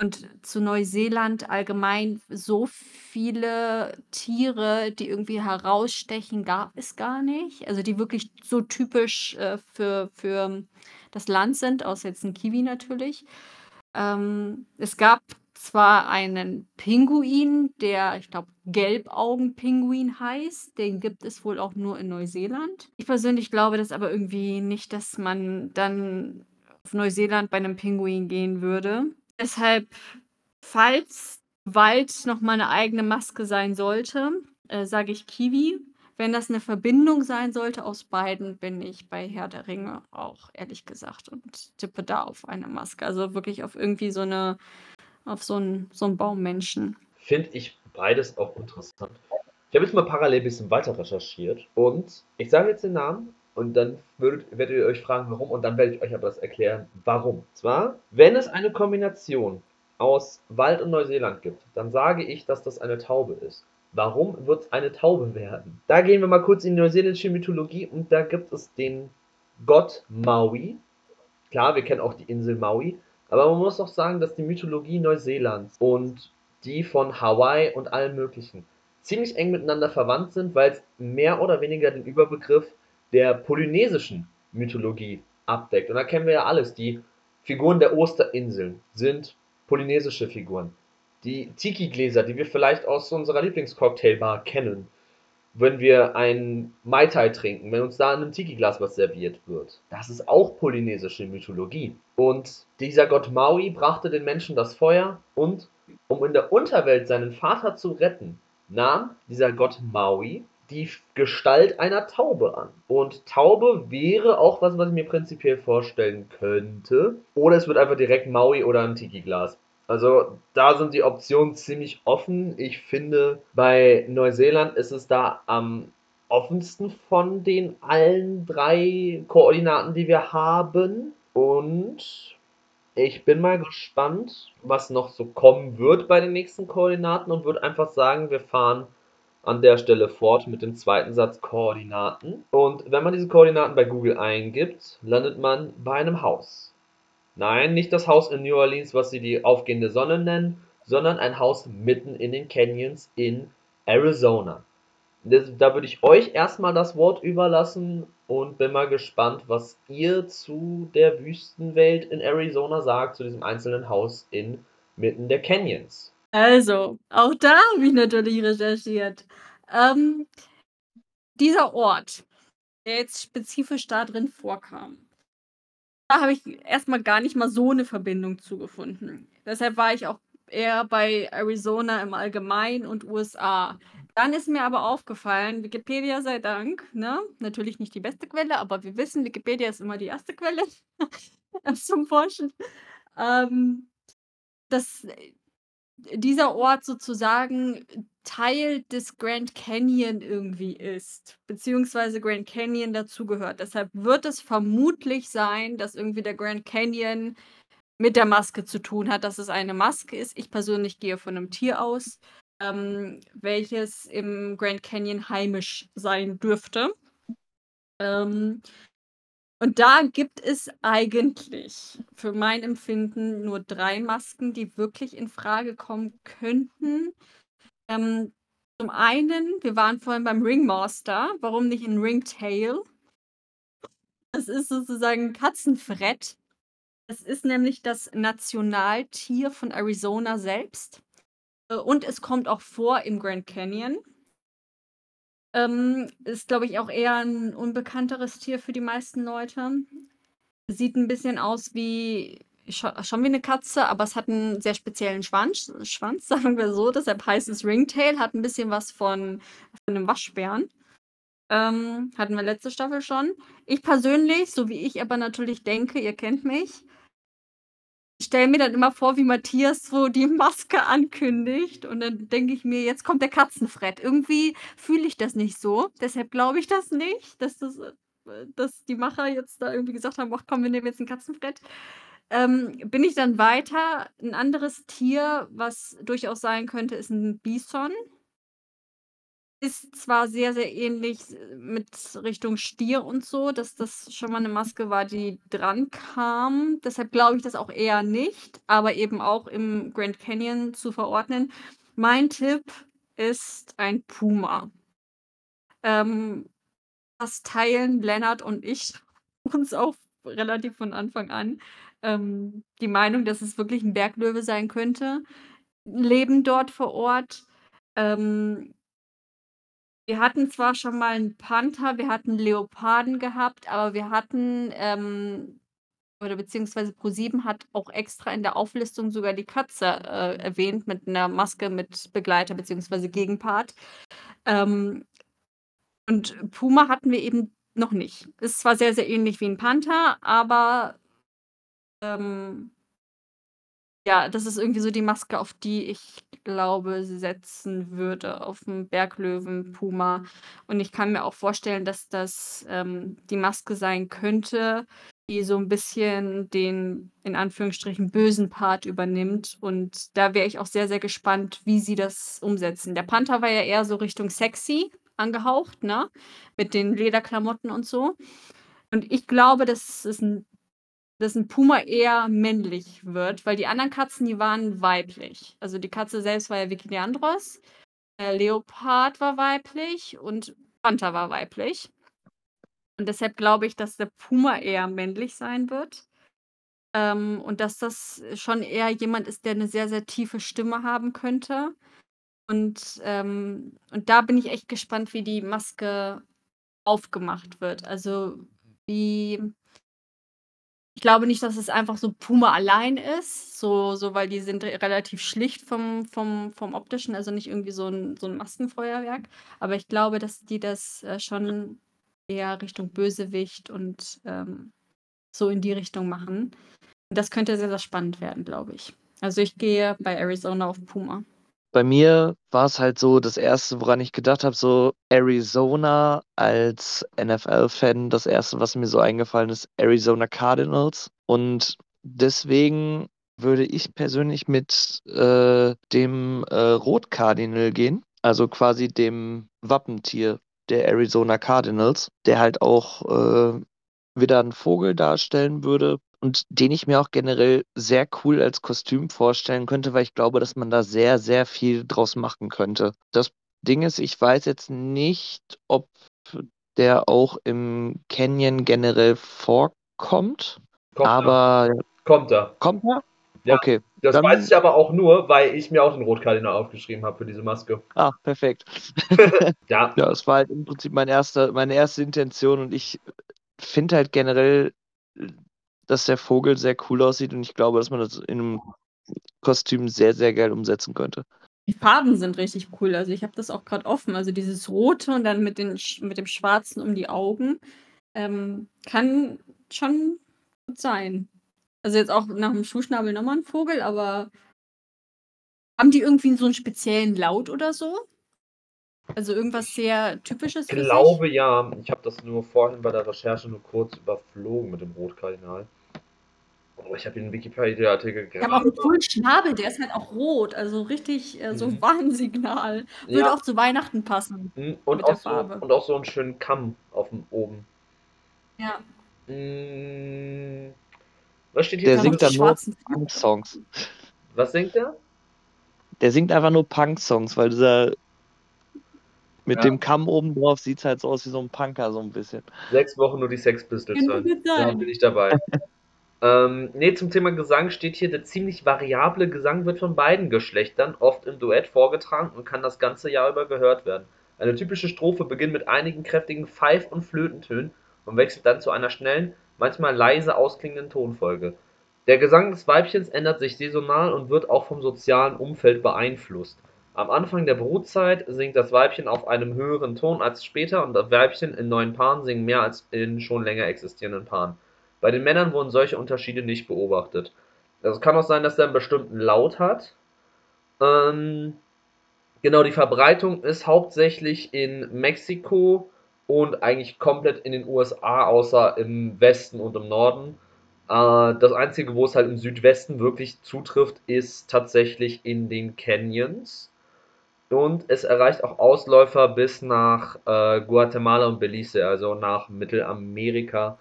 Speaker 1: Und zu Neuseeland allgemein so viele Tiere, die irgendwie herausstechen, gab es gar nicht. Also die wirklich so typisch äh, für, für das Land sind, außer jetzt ein Kiwi natürlich. Ähm, es gab zwar einen Pinguin, der, ich glaube, Gelbaugenpinguin heißt. Den gibt es wohl auch nur in Neuseeland. Ich persönlich glaube das aber irgendwie nicht, dass man dann auf Neuseeland bei einem Pinguin gehen würde. Deshalb, falls Wald noch mal eine eigene Maske sein sollte, äh, sage ich Kiwi. Wenn das eine Verbindung sein sollte aus beiden, bin ich bei Herr der Ringe auch, ehrlich gesagt, und tippe da auf eine Maske. Also wirklich auf irgendwie so eine auf so einen, so einen Baummenschen.
Speaker 2: Finde ich beides auch interessant. Ich habe jetzt mal parallel ein bisschen weiter recherchiert und ich sage jetzt den Namen und dann würdet, werdet ihr euch fragen, warum und dann werde ich euch aber das erklären, warum. Zwar, wenn es eine Kombination aus Wald und Neuseeland gibt, dann sage ich, dass das eine Taube ist. Warum wird es eine Taube werden? Da gehen wir mal kurz in die neuseeländische Mythologie und da gibt es den Gott Maui. Klar, wir kennen auch die Insel Maui, aber man muss auch sagen, dass die Mythologie Neuseelands und die von Hawaii und allem Möglichen ziemlich eng miteinander verwandt sind, weil es mehr oder weniger den Überbegriff der polynesischen Mythologie abdeckt. Und da kennen wir ja alles. Die Figuren der Osterinseln sind polynesische Figuren. Die Tiki-Gläser, die wir vielleicht aus unserer Lieblingscocktailbar kennen, wenn wir ein Mai Tai trinken, wenn uns da in einem Tiki-Glas was serviert wird. Das ist auch polynesische Mythologie. Und dieser Gott Maui brachte den Menschen das Feuer und, um in der Unterwelt seinen Vater zu retten, nahm dieser Gott Maui die Gestalt einer Taube an. Und Taube wäre auch was, was ich mir prinzipiell vorstellen könnte. Oder es wird einfach direkt Maui oder ein Tiki-Glas. Also da sind die Optionen ziemlich offen. Ich finde, bei Neuseeland ist es da am offensten von den allen drei Koordinaten, die wir haben. Und ich bin mal gespannt, was noch so kommen wird bei den nächsten Koordinaten und würde einfach sagen, wir fahren an der Stelle fort mit dem zweiten Satz Koordinaten. Und wenn man diese Koordinaten bei Google eingibt, landet man bei einem Haus. Nein, nicht das Haus in New Orleans, was sie die aufgehende Sonne nennen, sondern ein Haus mitten in den Canyons in Arizona. Da würde ich euch erstmal das Wort überlassen und bin mal gespannt, was ihr zu der Wüstenwelt in Arizona sagt, zu diesem einzelnen Haus in mitten der Canyons.
Speaker 1: Also, auch da habe ich natürlich recherchiert. Ähm, dieser Ort, der jetzt spezifisch da drin vorkam, da habe ich erstmal gar nicht mal so eine Verbindung zugefunden. Deshalb war ich auch eher bei Arizona im Allgemeinen und USA. Dann ist mir aber aufgefallen, Wikipedia sei Dank, ne? Natürlich nicht die beste Quelle, aber wir wissen, Wikipedia ist immer die erste Quelle zum Forschen. Ähm, dass dieser Ort sozusagen Teil des Grand Canyon irgendwie ist, beziehungsweise Grand Canyon dazugehört. Deshalb wird es vermutlich sein, dass irgendwie der Grand Canyon mit der Maske zu tun hat, dass es eine Maske ist. Ich persönlich gehe von einem Tier aus, ähm, welches im Grand Canyon heimisch sein dürfte. Ähm, und da gibt es eigentlich für mein Empfinden nur drei Masken, die wirklich in Frage kommen könnten. Ähm, zum einen, wir waren vorhin beim Ringmaster, warum nicht ein Ringtail? Das ist sozusagen Katzenfrett. Es ist nämlich das Nationaltier von Arizona selbst. Äh, und es kommt auch vor im Grand Canyon. Ähm, ist, glaube ich, auch eher ein unbekannteres Tier für die meisten Leute. Sieht ein bisschen aus wie schon wie eine Katze, aber es hat einen sehr speziellen Schwanz, Schwanz, sagen wir so. Deshalb heißt es Ringtail, hat ein bisschen was von, von einem Waschbären. Ähm, hatten wir letzte Staffel schon. Ich persönlich, so wie ich aber natürlich denke, ihr kennt mich, stelle mir dann immer vor, wie Matthias so die Maske ankündigt und dann denke ich mir, jetzt kommt der Katzenfred. Irgendwie fühle ich das nicht so. Deshalb glaube ich das nicht, dass, das, äh, dass die Macher jetzt da irgendwie gesagt haben, ach komm, wir nehmen jetzt ein Katzenfred. Ähm, bin ich dann weiter. Ein anderes Tier, was durchaus sein könnte, ist ein Bison. Ist zwar sehr, sehr ähnlich äh, mit Richtung Stier und so, dass das schon mal eine Maske war, die dran kam. Deshalb glaube ich das auch eher nicht, aber eben auch im Grand Canyon zu verordnen. Mein Tipp ist ein Puma. Ähm, das teilen Lennart und ich uns auch relativ von Anfang an ähm, die Meinung, dass es wirklich ein Berglöwe sein könnte. Leben dort vor Ort. Ähm, wir hatten zwar schon mal einen Panther, wir hatten Leoparden gehabt, aber wir hatten, ähm oder beziehungsweise ProSieben hat auch extra in der Auflistung sogar die Katze, äh, erwähnt mit einer Maske mit Begleiter beziehungsweise Gegenpart. Ähm, und Puma hatten wir eben noch nicht. Ist zwar sehr, sehr ähnlich wie ein Panther, aber, ähm ja, das ist irgendwie so die Maske, auf die ich glaube, setzen würde, auf auf'm Berglöwen, Puma. Und ich kann mir auch vorstellen, dass das, ähm, die Maske sein könnte, die so ein bisschen den, in Anführungsstrichen, bösen Part übernimmt. Und da wäre ich auch sehr, sehr gespannt, wie sie das umsetzen. Der Panther war ja eher so Richtung sexy angehaucht, ne, mit den Lederklamotten und so. Und ich glaube, dass es ein dass ein Puma eher männlich wird, weil die anderen Katzen, die waren weiblich. Also die Katze selbst war ja Vicky Leandros, der Leopard war weiblich und Panther war weiblich. Und deshalb glaube ich, dass der Puma eher männlich sein wird. Ähm, und dass das schon eher jemand ist, der eine sehr, sehr tiefe Stimme haben könnte. Und, ähm, und da bin ich echt gespannt, wie die Maske aufgemacht wird. Also wie ich glaube nicht, dass es einfach so Puma allein ist, so so weil die sind relativ schlicht vom vom vom Optischen, also nicht irgendwie so ein so 'n Maskenfeuerwerk. Aber ich glaube, dass die das, äh, schon eher Richtung Bösewicht und, ähm, so in die Richtung machen. Das könnte sehr, sehr spannend werden, glaube ich. Also, ich gehe bei Arizona auf Puma.
Speaker 3: Bei mir war es halt so das Erste, woran ich gedacht habe, so Arizona als NFL-Fan, das Erste, was mir so eingefallen ist, Arizona Cardinals. Und deswegen würde ich persönlich mit äh, dem äh, Rot-Cardinal gehen, also quasi dem Wappentier der Arizona Cardinals, der halt auch äh, wieder einen Vogel darstellen würde, und den ich mir auch generell sehr cool als Kostüm vorstellen könnte, weil ich glaube, dass man da sehr, sehr viel draus machen könnte. Das Ding ist, ich weiß jetzt nicht, ob der auch im Canyon generell vorkommt. Kommt aber.
Speaker 2: Er. Kommt er.
Speaker 3: Kommt er?
Speaker 2: Ja, okay. Das dann, weiß ich aber auch nur, weil ich mir auch den Rotkardinal aufgeschrieben habe für diese Maske.
Speaker 3: Ah, perfekt. ja. Ja, es war halt im Prinzip mein erster, meine erste Intention und ich finde halt generell dass der Vogel sehr cool aussieht und ich glaube, dass man das in einem Kostüm sehr, sehr geil umsetzen könnte.
Speaker 1: Die Farben sind richtig cool. Also, ich habe das auch grad offen. Also, dieses Rote und dann mit den mit dem Schwarzen um die Augen, ähm, kann schon gut sein. Also, jetzt auch nach dem Schuhschnabel noch mal 'n Vogel, aber haben die irgendwie so 'n speziellen Laut oder so? Also, irgendwas sehr Typisches
Speaker 2: Ich glaube ja. Ich habe das nur vorhin bei der Recherche nur kurz überflogen mit dem Rotkardinal. Oh, ich habe hier 'n Wikipedia-Artikel
Speaker 1: Die haben auch 'n coolen Schnabel, der ist halt auch rot, also richtig, äh, so
Speaker 2: Mhm.
Speaker 1: Warnsignal. Würde
Speaker 2: Ja.
Speaker 1: auch zu Weihnachten passen
Speaker 2: Mhm, und
Speaker 1: mit der
Speaker 2: auch so
Speaker 1: Farbe.
Speaker 2: und auch so 'n schönen Kamm aufm oben.
Speaker 1: Ja.
Speaker 2: Hm, was steht hier
Speaker 3: Der
Speaker 1: noch
Speaker 3: singt dann nur
Speaker 1: schwarzen.
Speaker 3: Punk-Songs.
Speaker 2: Was singt der?
Speaker 3: Der singt einfach nur Punk-Songs, weil dieser mit
Speaker 2: Ja.
Speaker 3: dem Kamm oben drauf sieht's halt so aus wie so 'n Punker so 'n bisschen.
Speaker 2: 6 Wochen nur die Sex Pistols
Speaker 1: Könnte
Speaker 2: hören.
Speaker 1: gut
Speaker 2: Da
Speaker 1: sein.
Speaker 2: bin ich dabei. Ähm, ne, zum Thema Gesang steht hier: „Der ziemlich variable Gesang wird von beiden Geschlechtern, oft im Duett, vorgetragen und kann das ganze Jahr über gehört werden. Eine typische Strophe beginnt mit einigen kräftigen Pfeif und Flötentönen und wechselt dann zu einer schnellen, manchmal leise ausklingenden Tonfolge. Der Gesang des Weibchens ändert sich saisonal und wird auch vom sozialen Umfeld beeinflusst. Am Anfang der Brutzeit singt das Weibchen auf einem höheren Ton als später und das Weibchen in neuen Paaren singen mehr als in schon länger existierenden Paaren. Bei den Männern wurden solche Unterschiede nicht beobachtet. Also, es kann auch sein, dass der 'n bestimmten Laut hat. Ähm, genau, die Verbreitung ist hauptsächlich in Mexiko und eigentlich komplett in den USA, außer im Westen und im Norden. Äh, das Einzige, wo es halt im Südwesten wirklich zutrifft, ist tatsächlich in den Canyons. Und es erreicht auch Ausläufer bis nach, äh, Guatemala und Belize, also nach Mittelamerika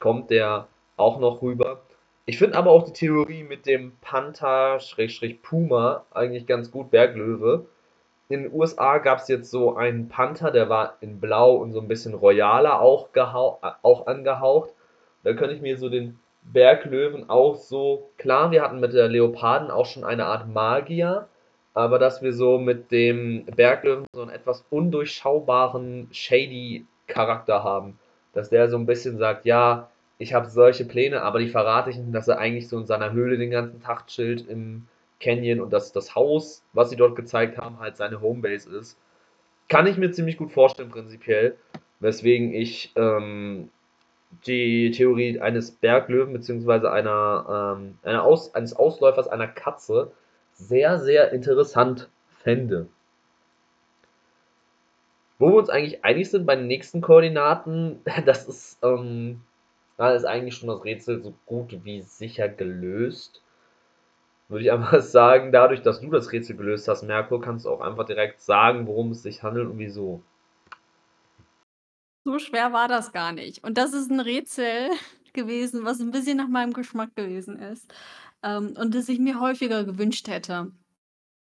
Speaker 2: kommt der auch noch rüber. Ich finde aber auch die Theorie mit dem Panther/Puma eigentlich ganz gut, Berglöwe. In den USA gab's jetzt so einen Panther, der war in Blau und so 'n bisschen royaler auch auch angehaucht. Da könnte ich mir so den Berglöwen auch so klar, wir hatten mit der Leoparden auch schon eine Art Magier, aber dass wir so mit dem Berglöwen so 'n etwas undurchschaubaren, shady Charakter haben. Dass der so 'n bisschen sagt: „Ja, ich habe solche Pläne, aber die verrate ich nicht“, und dass er eigentlich so in seiner Höhle den ganzen Tag chillt im Canyon und dass das Haus, was sie dort gezeigt haben, halt seine Homebase ist. Kann ich mir ziemlich gut vorstellen prinzipiell, weswegen ich, ähm, die Theorie eines Berglöwen beziehungsweise einer, ähm einer Aus eines Ausläufers einer Katze sehr, sehr interessant fände. Wo wir uns eigentlich einig sind bei den nächsten Koordinaten, das ist, ähm da ist eigentlich schon das Rätsel so gut wie sicher gelöst. Würde ich einfach sagen, dadurch, dass du das Rätsel gelöst hast, Merkur, kannst du auch einfach direkt sagen, worum es sich handelt und wieso.
Speaker 1: So schwer war das gar nicht. Und das ist 'n Rätsel gewesen, was 'n bisschen nach meinem Geschmack gewesen ist, ähm, und das ich mir häufiger gewünscht hätte.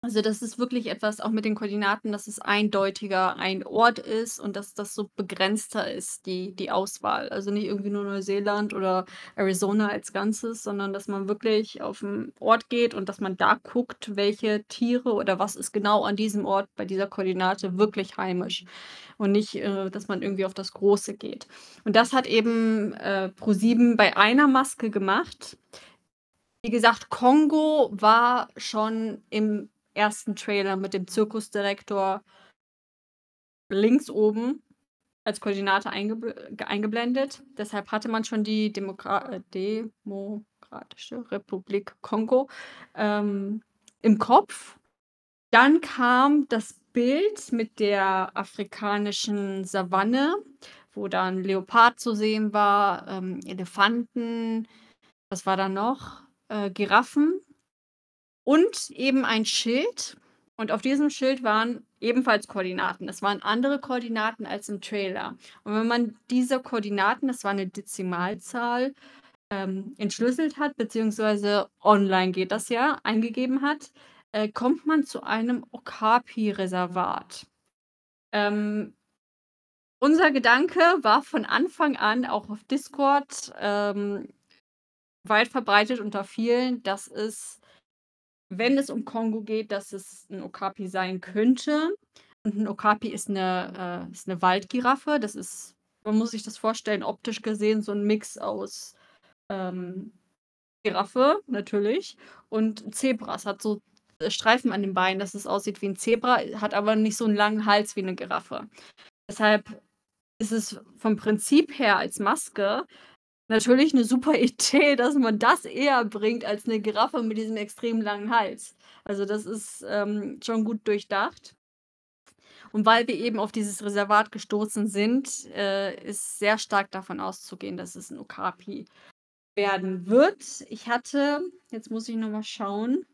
Speaker 1: Also, das ist wirklich etwas auch mit den Koordinaten, dass es eindeutiger ein Ort ist und dass das so begrenzter ist, die die Auswahl. Also, nicht irgendwie nur Neuseeland oder Arizona als Ganzes, sondern dass man wirklich auf 'n Ort geht und dass man da guckt, welche Tiere oder was ist genau an diesem Ort bei dieser Koordinate wirklich heimisch und nicht, äh, dass man irgendwie auf das Große geht. Und das hat eben, äh, ProSieben bei einer Maske gemacht. Wie gesagt, Kongo war schon im ersten Trailer mit dem Zirkusdirektor links oben als Koordinate eingebl eingeblendet. Deshalb hatte man schon die Demokra äh, Demokratische Republik Kongo, ähm, im Kopf. Dann kam das Bild mit der afrikanischen Savanne, wo dann Leopard zu sehen war, ähm, Elefanten, was war da noch? Äh, Giraffen und eben ein Schild. Und auf diesem Schild waren ebenfalls Koordinaten. Es waren andere Koordinaten als im Trailer. Und wenn man diese Koordinaten, das war 'ne Dezimalzahl, ähm, entschlüsselt hat, beziehungsweise online geht das ja, eingegeben hat, äh, kommt man zu einem Okapi-Reservat. Ähm unser Gedanke war von Anfang an auch auf Discord, ähm, weit verbreitet unter vielen, dass es, wenn es um Kongo geht, dass es 'n Okapi sein könnte. Und 'n Okapi ist 'ne äh, ist 'ne Waldgiraffe. Das ist man muss sich das vorstellen, optisch gesehen so 'n Mix aus, ähm, Giraffe natürlich und Zebra. Es hat so Streifen an den Beinen, dass es aussieht wie ein Zebra, hat aber nicht so einen langen Hals wie eine Giraffe. Deshalb ist es vom Prinzip her als Maske natürlich eine super Idee, dass man das eher bringt als eine Giraffe mit diesem extrem langen Hals. Also, das ist, ähm, schon gut durchdacht. Und weil wir eben auf dieses Reservat gestoßen sind, äh, ist sehr stark davon auszugehen, dass es ein Okapi werden wird. Ich hatte jetzt muss ich noch mal schauen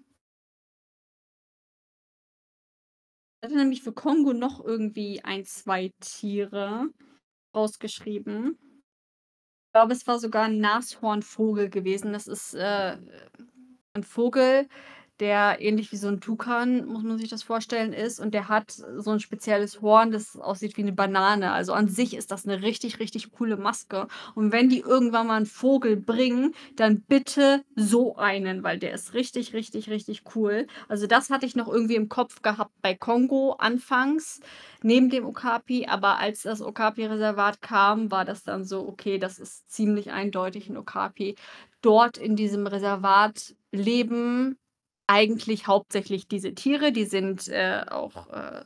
Speaker 1: Ich hatte nämlich für Kongo noch irgendwie ein, zwei Tiere rausgeschrieben. Ich glaube, es war sogar ein Nashornvogel gewesen. Das ist, äh, 'n Vogel, der ähnlich wie so ein Tukan, muss man sich das vorstellen, ist und der hat so ein spezielles Horn, das aussieht wie eine Banane. Also, an sich ist das eine richtig, richtig coole Maske und wenn die irgendwann mal einen Vogel bringen, dann bitte so einen, weil der ist richtig, richtig, richtig cool. Also, das hatte ich noch irgendwie im Kopf gehabt bei Kongo anfangs neben dem Okapi, aber als das Okapi-Reservat kam, war das dann so: „Okay, das ist ziemlich eindeutig ein Okapi.“ Dort in diesem Reservat leben eigentlich hauptsächlich diese Tiere, die sind, äh, auch, äh,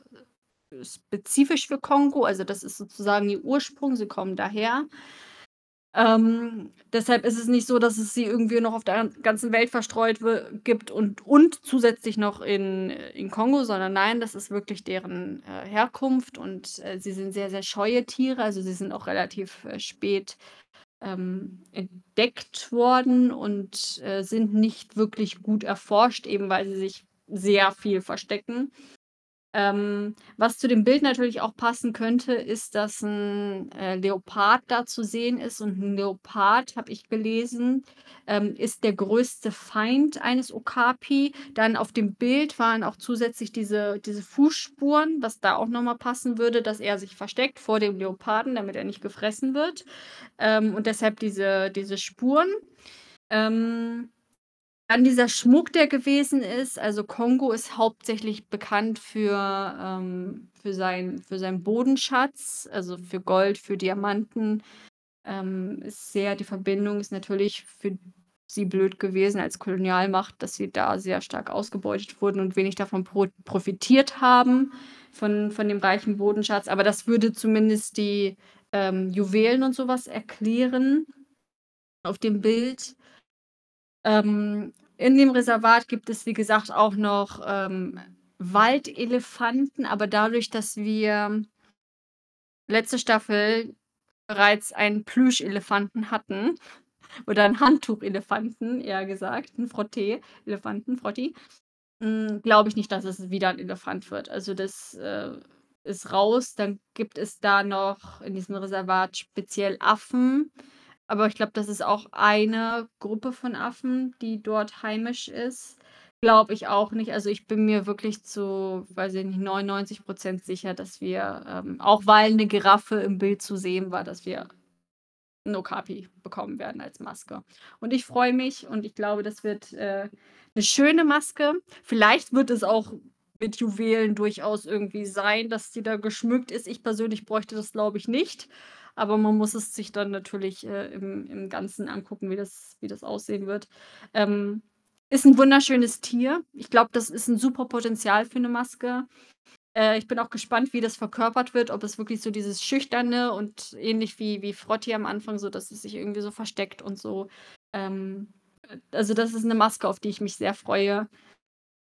Speaker 1: spezifisch für Kongo, also das ist sozusagen ihr Ursprung, sie kommen daher. Ähm, deshalb ist es nicht so, dass es sie irgendwie noch auf der ganzen Welt verstreut gibt und und zusätzlich noch in in Kongo, sondern nein, das ist wirklich deren, äh, Herkunft und, äh, sie sind sehr, sehr scheue Tiere, also sie sind auch relativ, äh, spät ähm, entdeckt worden und, äh, sind nicht wirklich gut erforscht, eben weil sie sich sehr viel verstecken. Ähm, was zu dem Bild natürlich auch passen könnte, ist, dass ein äh, Leopard da zu sehen ist und ein Leopard, habe ich gelesen, ähm, ist der größte Feind eines Okapi. Dann auf dem Bild waren auch zusätzlich diese diese Fußspuren, was da auch noch mal passen würde, dass er sich versteckt vor dem Leoparden, damit er nicht gefressen wird. Ähm, und deshalb diese diese Spuren. Ähm dann dieser Schmuck, der gewesen ist. Also, Kongo ist hauptsächlich bekannt für, ähm für sein für seinen Bodenschatz, also für Gold, für Diamanten. Ähm, ist sehr die Verbindung ist natürlich für sie blöd gewesen als Kolonialmacht, dass sie da sehr stark ausgebeutet wurden und wenig davon pro profitiert haben, von von dem reichen Bodenschatz. Aber das würde zumindest die, ähm, Juwelen und sowas erklären auf dem Bild. Ähm, in dem Reservat gibt es, wie gesagt, auch noch, ähm, Waldelefanten, aber dadurch, dass wir letzte Staffel bereits einen Plüschelefanten hatten oder einen Handtuchelefanten, eher gesagt, 'n Frottee-Elefanten, Frotti, hm, glaube ich nicht, dass es wieder ein Elefant wird. Also, das, äh, ist raus. Dann gibt es da noch in diesem Reservat speziell Affen. Aber ich glaube, das ist auch eine Gruppe von Affen, die dort heimisch ist. Glaube ich auch nicht. Also, ich bin mir wirklich zu, weiß ich nicht, 99% sicher, dass wir, ähm, auch weil eine Giraffe im Bild zu sehen war, dass wir 'n Okapi bekommen werden als Maske. Und ich freue mich und ich glaube, das wird, äh, 'ne schöne Maske. Vielleicht wird es auch mit Juwelen durchaus irgendwie sein, dass die da geschmückt ist. Ich persönlich bräuchte das, glaube ich, nicht aber man muss es sich dann natürlich, äh, im im Ganzen angucken, wie das wie das aussehen wird. Ähm, ist ein wunderschönes Tier. Ich glaube, das ist ein super Potenzial für eine Maske. Äh, ich bin auch gespannt, wie das verkörpert wird, ob es wirklich so dieses Schüchterne und ähnlich wie wie Frotti am Anfang, so dass es sich irgendwie so versteckt und so. Ähm, äh, also, das ist eine Maske, auf die ich mich sehr freue.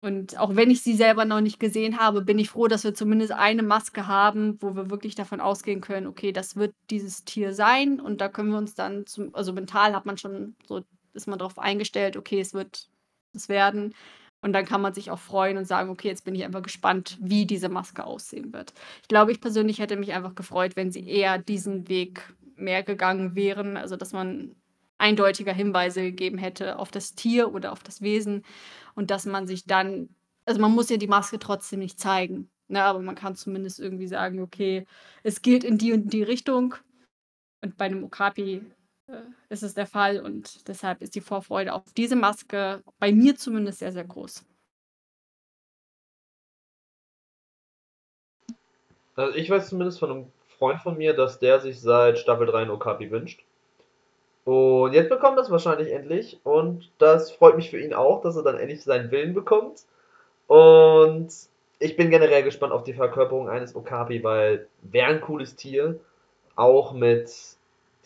Speaker 1: Und auch wenn ich sie selber noch nicht gesehen habe, bin ich froh, dass wir zumindest eine Maske haben, wo wir wirklich davon ausgehen können, okay, das wird dieses Tier sein und da können wir uns dann zum also mental hat man schon so ist man darauf eingestellt, okay, es wird es werden. Und dann kann man sich auch freuen und sagen: „Okay, jetzt bin ich einfach gespannt, wie diese Maske aussehen wird.“ Ich glaube, ich persönlich hätte mich einfach gefreut, wenn sie eher diesen Weg mehr gegangen wären, also dass man eindeutiger Hinweise gegeben hätte auf das Tier oder auf das Wesen und dass man sich dann also, man muss ja die Maske trotzdem nicht zeigen, ne, aber man kann zumindest irgendwie sagen: „Okay, es geht in die und die Richtung.“ Und bei 'nem Okapi, äh, ist es der Fall und deshalb ist die Vorfreude auf diese Maske bei mir zumindest sehr, sehr groß.
Speaker 2: Also, ich weiß zumindest von einem Freund von mir, dass der sich seit Staffel 3 'n Okapi wünscht. Und jetzt bekommt er es wahrscheinlich endlich und das freut mich für ihn auch, dass er dann endlich seinen Willen bekommt. Und ich bin generell gespannt auf die Verkörperung eines Okapi, weil wäre ein cooles Tier, auch mit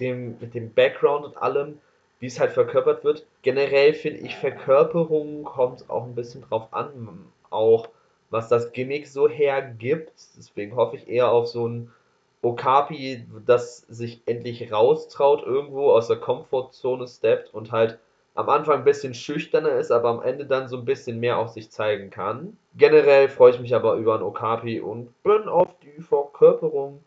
Speaker 2: dem, mit dem Background und allem, wie es halt verkörpert wird. Generell finde ich, Verkörperung kommt auch ein bisschen drauf an, auch was das Gimmick so hergibt. Deswegen hoffe ich eher auf so ein Okapi, das sich endlich raustraut, irgendwo aus der Komfortzone steppt und halt am Anfang ein bisschen schüchterner ist, aber am Ende dann so ein bisschen mehr auf sich zeigen kann. Generell freue ich mich aber über ein Okapi und bin auf die Verkörperung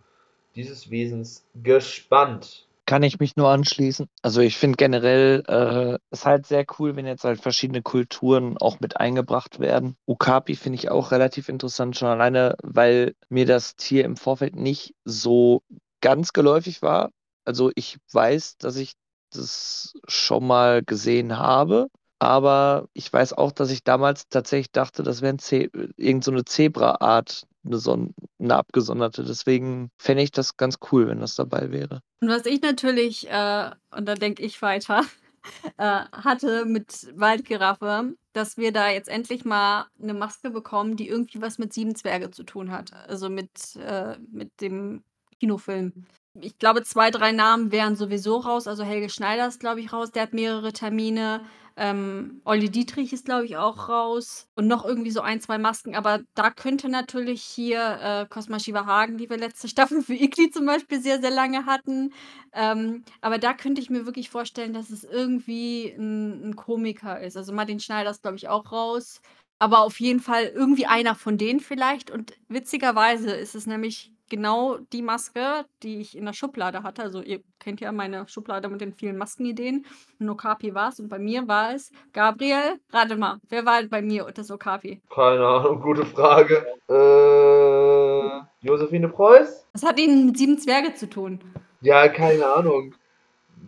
Speaker 2: dieses Wesens gespannt.
Speaker 3: Kann ich mich nur anschließen. Also ich finde generell äh, ist halt sehr cool, wenn jetzt halt verschiedene Kulturen auch mit eingebracht werden. Okapi finde ich auch relativ interessant, schon alleine, weil mir das Tier im Vorfeld nicht so ganz geläufig war. Also ich weiß, dass ich das schon mal gesehen habe, aber ich weiß auch, dass ich damals tatsächlich dachte, das wäre ein irgend so eine Zebra-Art, eine, Son eine abgesonderte. Deswegen fände ich das ganz cool, wenn das dabei wäre.
Speaker 1: Und was ich natürlich, äh, und da denke ich weiter, äh, hatte mit Waldgiraffe, dass wir da jetzt endlich mal eine Maske bekommen, die irgendwie was mit Sieben Zwerge zu tun hat. Also mit, äh, mit dem Kinofilm ich glaube, zwei, drei Namen wären sowieso raus. Also Helge Schneider ist, glaube ich, raus. Der hat mehrere Termine. Ähm, Olli Dietrich ist, glaube ich, auch raus. Und noch irgendwie so ein, zwei Masken. Aber da könnte natürlich hier äh, Cosma Shiva Hagen, die wir letzte Staffel für Igli zum Beispiel sehr, sehr lange hatten. Ähm, aber da könnte ich mir wirklich vorstellen, dass es irgendwie ein, ein Komiker ist. Also Martin Schneider ist, glaube ich, auch raus. Aber auf jeden Fall irgendwie einer von denen vielleicht. Und witzigerweise ist es nämlich genau die Maske, die ich in der Schublade hatte. Also ihr kennt ja meine Schublade mit den vielen Maskenideen. Und Okapi war es. Und bei mir war es Gabriel. Rate mal, wer war bei mir das Okapi?
Speaker 2: Keine Ahnung, gute Frage. Äh, Josephine Preuß?
Speaker 1: Was hat ihnen mit sieben Zwerge zu tun?
Speaker 2: Ja, keine Ahnung.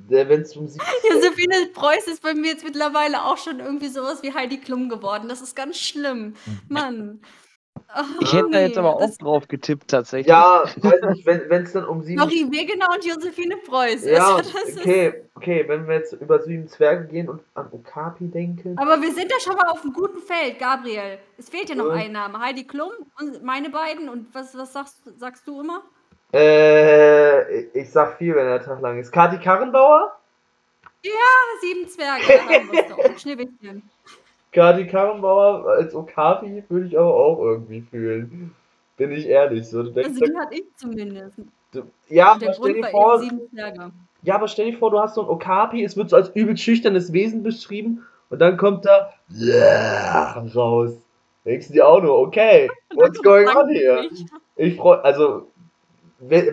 Speaker 2: Wenn es um
Speaker 1: Josephine Preuß ist bei mir jetzt mittlerweile auch schon irgendwie sowas wie Heidi Klum geworden. Das ist ganz schlimm. Mann.
Speaker 3: Ich hätte da jetzt aber auch drauf getippt, tatsächlich.
Speaker 2: Ja, weiß nicht, wenn es dann um sieben.
Speaker 1: Marie Wegener und Josephine Preuß.
Speaker 2: Ja, okay, okay, wenn wir jetzt über sieben Zwerge gehen und an Okapi denken.
Speaker 1: Aber wir sind da schon mal auf einem guten Feld, Gabriel. Es fehlt ja noch äh. ein Name. Heidi Klum und meine beiden. Und was, was sagst, sagst du immer?
Speaker 2: Äh, ich sag viel, wenn der Tag lang ist. Kati Karrenbauer?
Speaker 1: Ja, sieben Zwerge. Haben wir doch. Schneewittchen.
Speaker 2: Kati Karrenbauer als Okapi würde ich aber auch irgendwie fühlen. Bin ich ehrlich. So,
Speaker 1: denkst, also die hatte ich zumindest.
Speaker 2: Du, ja, aber stell dir vor. Ja, aber stell dir vor, du hast so ein Okapi, es wird so als übel schüchternes Wesen beschrieben und dann kommt da yeah, raus. Denkst du dir auch nur, okay, what's going on here? Ich freue, also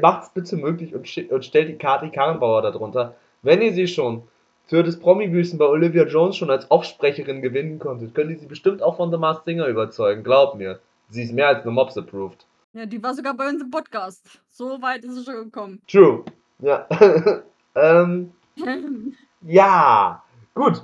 Speaker 2: macht's bitte möglich und, und stellt die Kati Karrenbauer darunter. Wenn ihr sie schon für das Promi-Büßen bei Olivia Jones schon als Offsprecherin gewinnen konntet, könnt ihr sie bestimmt auch von The Masked Singer überzeugen. Glaubt mir. Sie ist mehr als nur Mobs approved.
Speaker 1: Ja, die war sogar bei uns im Podcast. So weit ist sie schon gekommen.
Speaker 2: True. Ja. ähm, ja. Gut.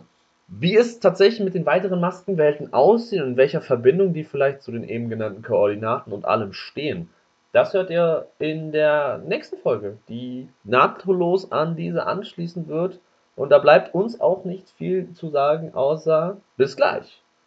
Speaker 2: Wie es tatsächlich mit den weiteren Maskenwelten aussehen und in welcher Verbindung die vielleicht zu den eben genannten Koordinaten und allem stehen, das hört ihr in der nächsten Folge, die nahtlos an diese anschließen wird und da bleibt uns auch nicht viel zu sagen, außer bis gleich.